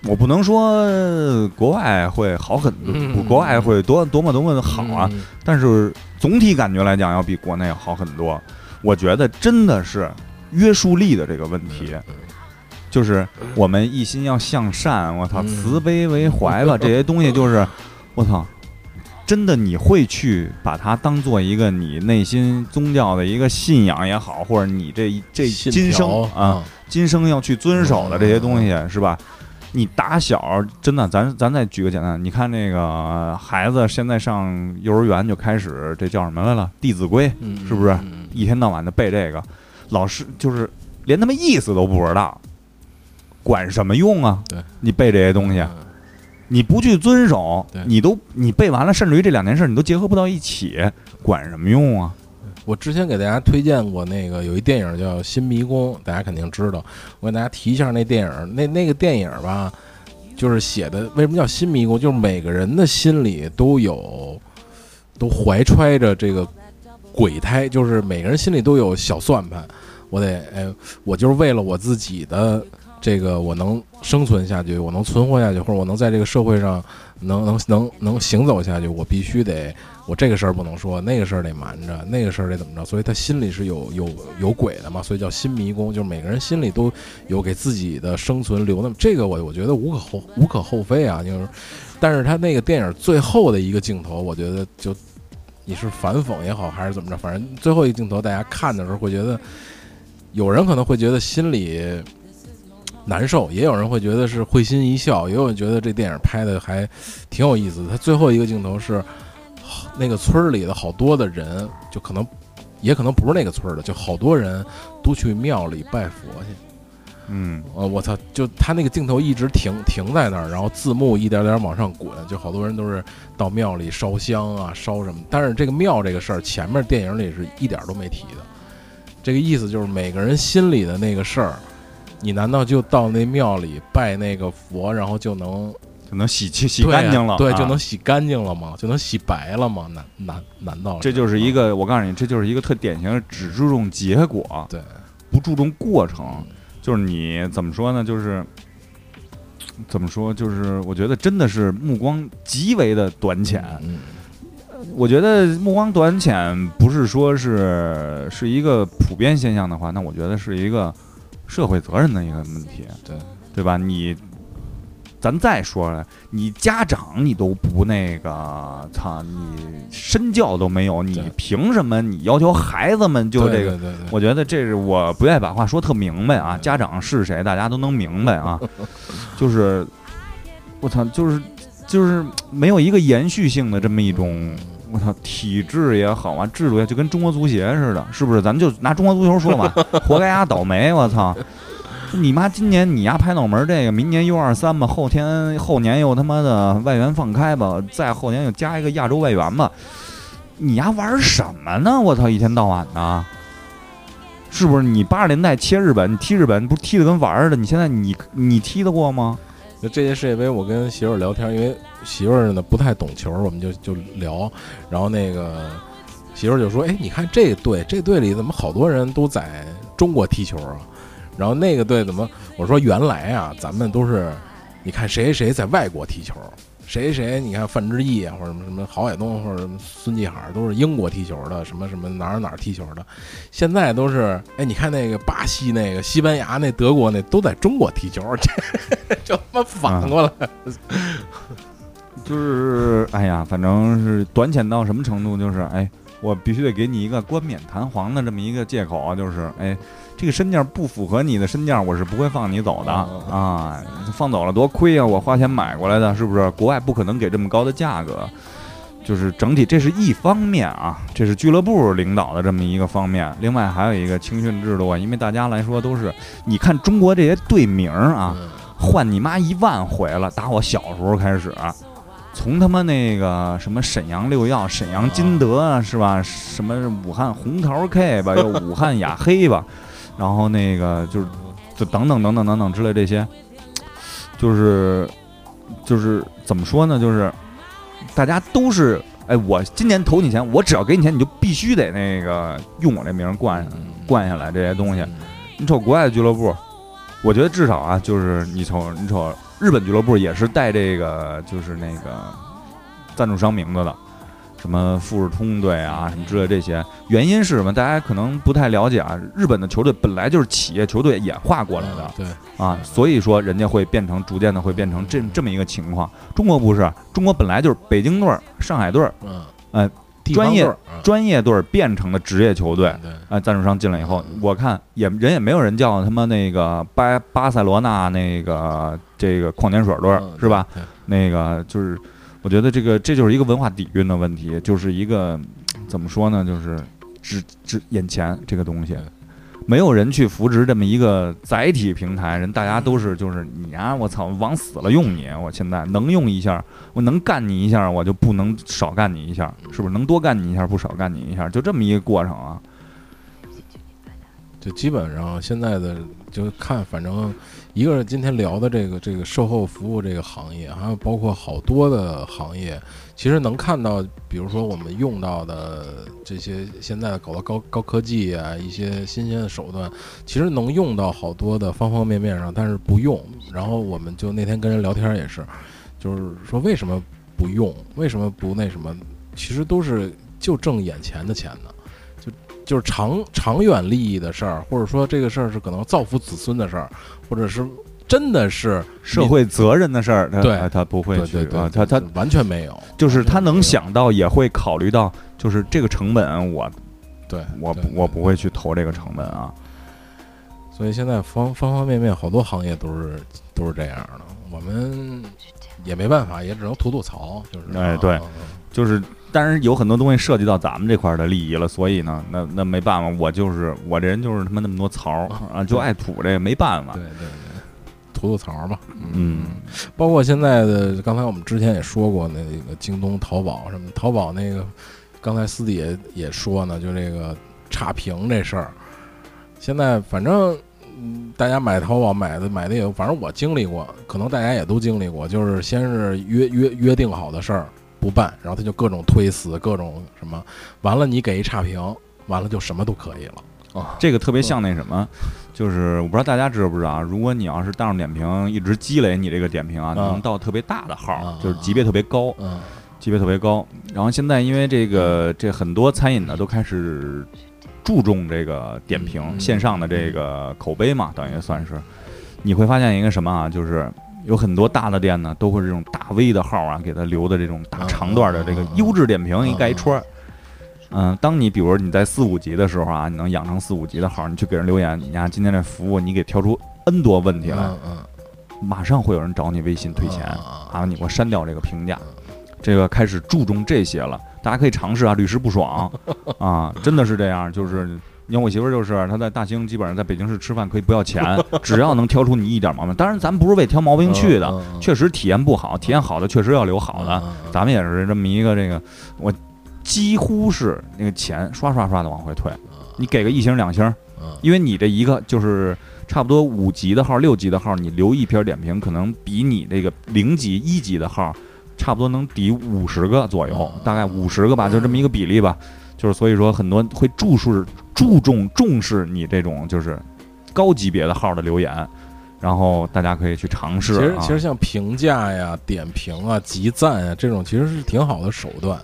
我不能说国外会好很多，嗯国外会多多么多么的好啊，嗯但是总体感觉来讲，要比国内要好很多。我觉得真的是约束力的这个问题，就是我们一心要向善，我操，嗯。慈悲为怀吧，这些东西就是，我操，真的你会去把它当做一个你内心宗教的一个信仰也好，或者你这这信今生条啊，，今生要去遵守的这些东西，嗯是吧？你打小真的，咱咱再举个简单，你看那个孩子现在上幼儿园就开始这叫什么来了，《弟子规》，嗯是不是？嗯一天到晚的背这个，老师就是连他妈意思都不知道，管什么用啊？对，你背这些东西，嗯你不去遵守，你都你背完了，甚至于这两件事你都结合不到一起，管什么用啊？我之前给大家推荐过那个有一电影叫《新迷宫》，大家肯定知道。我给大家提一下那电影，那那个电影吧，就是写的为什么叫新迷宫？就是每个人的心里都有，都怀揣着这个鬼胎，就是每个人心里都有小算盘。我得，哎，我就是为了我自己的这个，我能生存下去，我能存活下去，或者我能在这个社会上能能能能行走下去，我必须得。我这个事儿不能说，那个事儿得瞒着，那个事儿得怎么着，所以他心里是有有有鬼的嘛，所以叫心迷宫，就是每个人心里都有给自己的生存留那么这个我我觉得无可厚无可厚非啊，就是，但是他那个电影最后的一个镜头，我觉得就你是反讽也好还是怎么着，反正最后一个镜头大家看的时候会觉得，有人可能会觉得心里难受，也有人会觉得是会心一笑，也有人觉得这电影拍的还挺有意思的。他最后一个镜头是。那个村里的好多的人，就可能，也可能不是那个村的，就好多人都去庙里拜佛去。嗯，呃，我操！就他那个镜头一直停停在那儿，然后字幕一点点往上滚，就好多人都是到庙里烧香啊，烧什么。但是这个庙这个事儿，前面电影里是一点都没提的。这个意思就是每个人心里的那个事儿，你难道就到那庙里拜那个佛，然后就能就能洗去洗干净了，对，啊就能洗干净了吗？就能洗白了吗？难难难道这就是一个，我告诉你，这就是一个特典型的只注重结果，对，不注重过程。就是你怎么说呢？就是怎么说？就是我觉得真的是目光极为的短浅。嗯我觉得目光短浅不是说是是一个普遍现象的话，那我觉得是一个社会责任的一个问题，对对吧？你，咱再说了，你家长你都不那个，操，你身教都没有，你凭什么你要求孩子们就这个？对对对对我觉得这是我不愿意把话说特明白啊，家长是谁，大家都能明白啊。就是，我操，就是就是没有一个延续性的这么一种，我操，体制也好啊，制度也就跟中国足协似的，是不是？咱们就拿中国足球说吧，活该丫倒霉，我操！你妈今年你丫拍脑门这个，明年 U 二三吧，后天后年又他妈的外援放开吧，再后年又加一个亚洲外援吧，你丫玩什么呢？我操，一天到晚的，是不是？你八十年代切日本，你踢日本不踢的跟玩似的？你现在你你踢得过吗？就这届世界杯，我跟媳妇儿聊天，因为媳妇儿呢不太懂球，我们就就聊，然后那个媳妇儿就说：“哎，你看这队，这队里怎么好多人都在中国踢球啊？然后那个队怎么？”我说：“原来啊，咱们都是，你看谁谁谁在外国踢球，谁谁谁，你看范志毅啊，或者什么什么郝海东或者什么孙继海都是英国踢球的，什么什么哪儿哪儿踢球的，现在都是，哎，你看那个巴西那个、西班牙那、德国那都在中国踢球，这就他妈反过来。就是哎呀，反正是短浅到什么程度，就是哎，我必须得给你一个冠冕堂皇的这么一个借口啊，就是哎，这个身价不符合你的身价，我是不会放你走的啊，放走了多亏啊，我花钱买过来的，是不是？国外不可能给这么高的价格。就是整体，这是一方面啊，这是俱乐部领导的这么一个方面。另外还有一个青训制度啊，因为大家来说都是，你看中国这些队名啊，嗯换你妈一万回了，打我小时候开始，从他妈那个什么沈阳六耀、沈阳金德啊，是吧？什么武汉红桃 K 吧，又武汉雅黑吧，然后那个就是就等等等等等等之类这些，就是就是怎么说呢？就是大家都是。哎，我今年投你钱，我只要给你钱，你就必须得那个用我这名儿冠嗯冠下来这些东西。你瞅国外的俱乐部，我觉得至少啊，就是你瞅你瞅日本俱乐部也是带这个就是那个赞助商名字的，什么富士通队啊什么之类的这些。原因是什么？大家可能不太了解啊。日本的球队本来就是企业球队演化过来的对，啊，所以说人家会变成逐渐的会变成这这么一个情况。中国不是，中国本来就是北京队儿、上海队儿嗯，呃，专业专业队儿变成的职业球队。对，啊，赞助商进来以后，我看也人也没有人叫他妈那个巴巴塞罗那那个这个矿泉水队是吧？？那个就是，我觉得这个这就是一个文化底蕴的问题，就是一个怎么说呢？就是只只眼前这个东西，没有人去扶植这么一个载体平台，人大家都是就是你啊，我操，往死了用你，我现在能用一下，我能干你一下，我就不能少干你一下，是不是？能多干你一下，不少干你一下，就这么一个过程啊。就基本上现在的就看，反正一个是今天聊的这个这个售后服务这个行业，还有包括好多的行业，其实能看到，比如说我们用到的这些现在搞的高高科技啊，一些新鲜的手段，其实能用到好多的方方面面上，但是不用。然后我们就那天跟人聊天也是，就是说为什么不用，为什么不那什么，其实都是就挣眼前的钱呢。就就是长长远利益的事儿，或者说这个事儿是可能造福子孙的事儿，或者是真的是社会责任的事儿，他对哎他不会去对对对啊，他他完全没有，就是他能想到，也会考虑到，就是这个成本我，对我我不会去投这个成本啊。所以现在方方方面面好多行业都是都是这样的，我们也没办法，也只能吐吐槽，就是哎对啊就是，但是有很多东西涉及到咱们这块儿的利益了，所以呢，那那没办法，我就是我这人就是他妈那么多槽儿啊，就爱吐这个，没办法对。对对，吐吐槽嘛，嗯，包括现在的，刚才我们之前也说过，那个京东、淘宝什么，淘宝那个，刚才私底下也说呢，就这个差评这事儿，现在反正。嗯，大家买淘宝买的买的也，反正我经历过，可能大家也都经历过，就是先是约约约定好的事儿不办，然后他就各种推辞，各种什么，完了你给一差评，完了就什么都可以了啊。这个特别像那什么，就是我不知道大家知不知道啊，如果你要是大众点评一直积累你这个点评啊，能到特别大的号就是级别特别高。嗯级别特别高。然后现在因为这个这很多餐饮呢都开始注重这个点评、嗯线上的这个口碑嘛，等于算是。你会发现一个什么啊，就是有很多大的店呢都会这种大 V 的号啊，给他留的这种大长段的这个优质点评嗯一盖一戳。儿。嗯，当你比如说你在四五级的时候啊，你能养成四五级的号，你去给人留言，你看今天这服务，你给挑出 N 多问题来，马上会有人找你微信退钱啊，你给我删掉这个评价，这个开始注重这些了，大家可以尝试啊，屡试不爽。啊，真的是这样，就是。你看我媳妇儿就是她在大兴，基本上在北京市吃饭可以不要钱，只要能挑出你一点毛病。当然，咱不是为挑毛病去的，确实体验不好，体验好的确实要留好的。咱们也是这么一个这个，我几乎是那个钱刷刷刷的往回退。你给个一星两星，嗯因为你这一个就是差不多五级的号、六级的号，你留一篇点评，可能比你这个零级、一级的号，差不多能抵五十个左右，嗯大概五十个吧，就这么一个比例吧。就是所以说，很多会注视、注重、重视你这种就是高级别的号的留言，然后大家可以去尝试、啊。其实其实像评价呀、点评啊、集赞啊这种，其实是挺好的手段，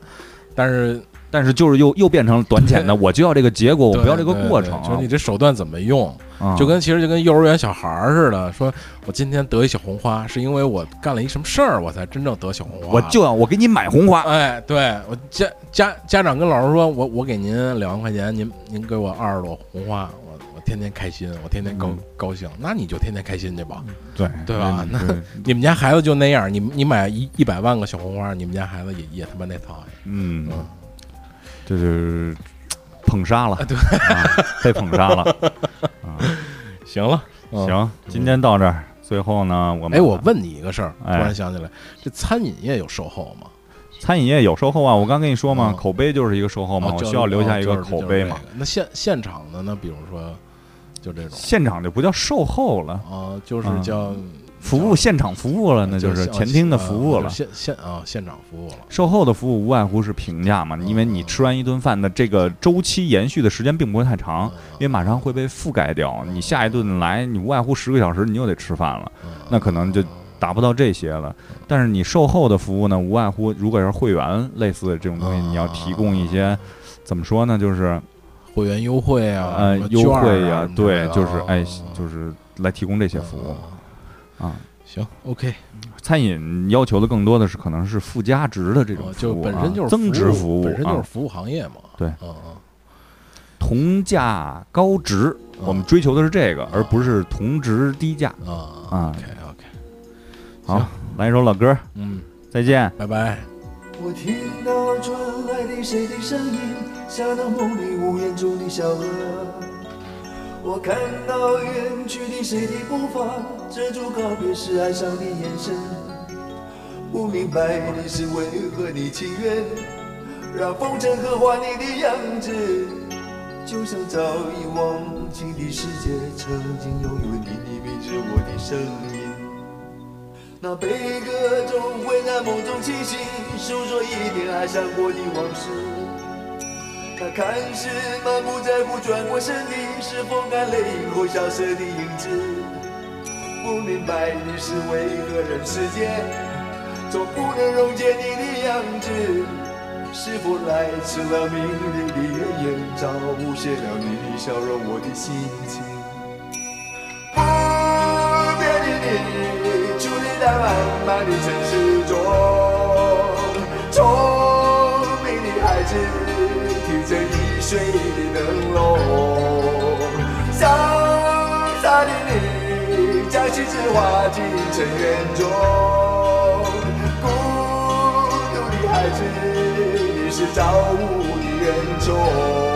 但是但是就是又又变成了短浅的，我就要这个结果，我不要这个过程啊。就是你这手段怎么用，啊就跟其实就跟幼儿园小孩儿似的，说我今天得一小红花，是因为我干了一什么事儿，我才真正得小红花。我就要我给你买红花，哎，对我家家家长跟老师说，我我给您两万块钱，您您给我二十朵红花，我我天天开心，我天天高、嗯高兴，那你就天天开心去吧。对对吧嗯那你们家孩子就那样，你你买一一百万个小红花，你们家孩子也也他妈那套呀。嗯嗯，这就是捧杀了，对啊，被捧杀了。啊，行了，嗯。行，今天到这儿，最后呢，我们哎，我问你一个事儿，突哎然想起来，这餐饮业有售后吗？餐饮业有售后啊，我刚跟你说嘛，嗯口碑就是一个售后嘛，哦我需要留下一个口碑嘛就是。这个那现现场的呢？比如说，就这种现场就不叫售后了，啊，就是嗯叫服务现场服务了，那就是前厅的服务了。现现啊现场服务了。售后的服务无外乎是评价嘛，因为你吃完一顿饭的这个周期延续的时间并不会太长，因为马上会被覆盖掉。你下一顿来，你无外乎十个小时，你又得吃饭了，那可能就达不到这些了。但是你售后的服务呢，无外乎如果要是会员类似的这种东西，嗯你要提供一些怎么说呢，就是会员优惠啊，呃优惠呀、啊对，就是哎啊，就是来提供这些服务啊啊。行，OK，餐饮要求的更多的是可能是附加值的这种哦就服务啊，本身就是增值服务，本身就是啊服务行业嘛。对嗯嗯，同价高值，嗯我们追求的是这个，而不是同值低价。啊啊，OK OK，好，来一首老歌，嗯，再见。拜拜。我听到传来的谁的声音，像那梦里屋檐中的小河。我看到远去的谁的步伐，遮住告别时哀伤的眼神。不明白的是为何你情愿让风尘刻画你的样子，就像早已忘情的世界，曾经拥有你的名字，我的声音。那悲歌总会在梦中清醒，诉说一点爱上过的往事。那看似满不在乎转过身的，是风干泪以后消失的影子。不明白的是为何人世间总不能溶解你的样子？是否来迟了命运的原因，早无限了你的笑容，我的心情。不变的你，伫立在漫漫的城市中，聪着易碎的灯笼，潇洒的你将心事化进尘缘中，孤独的孩子，你是造物的恩宠。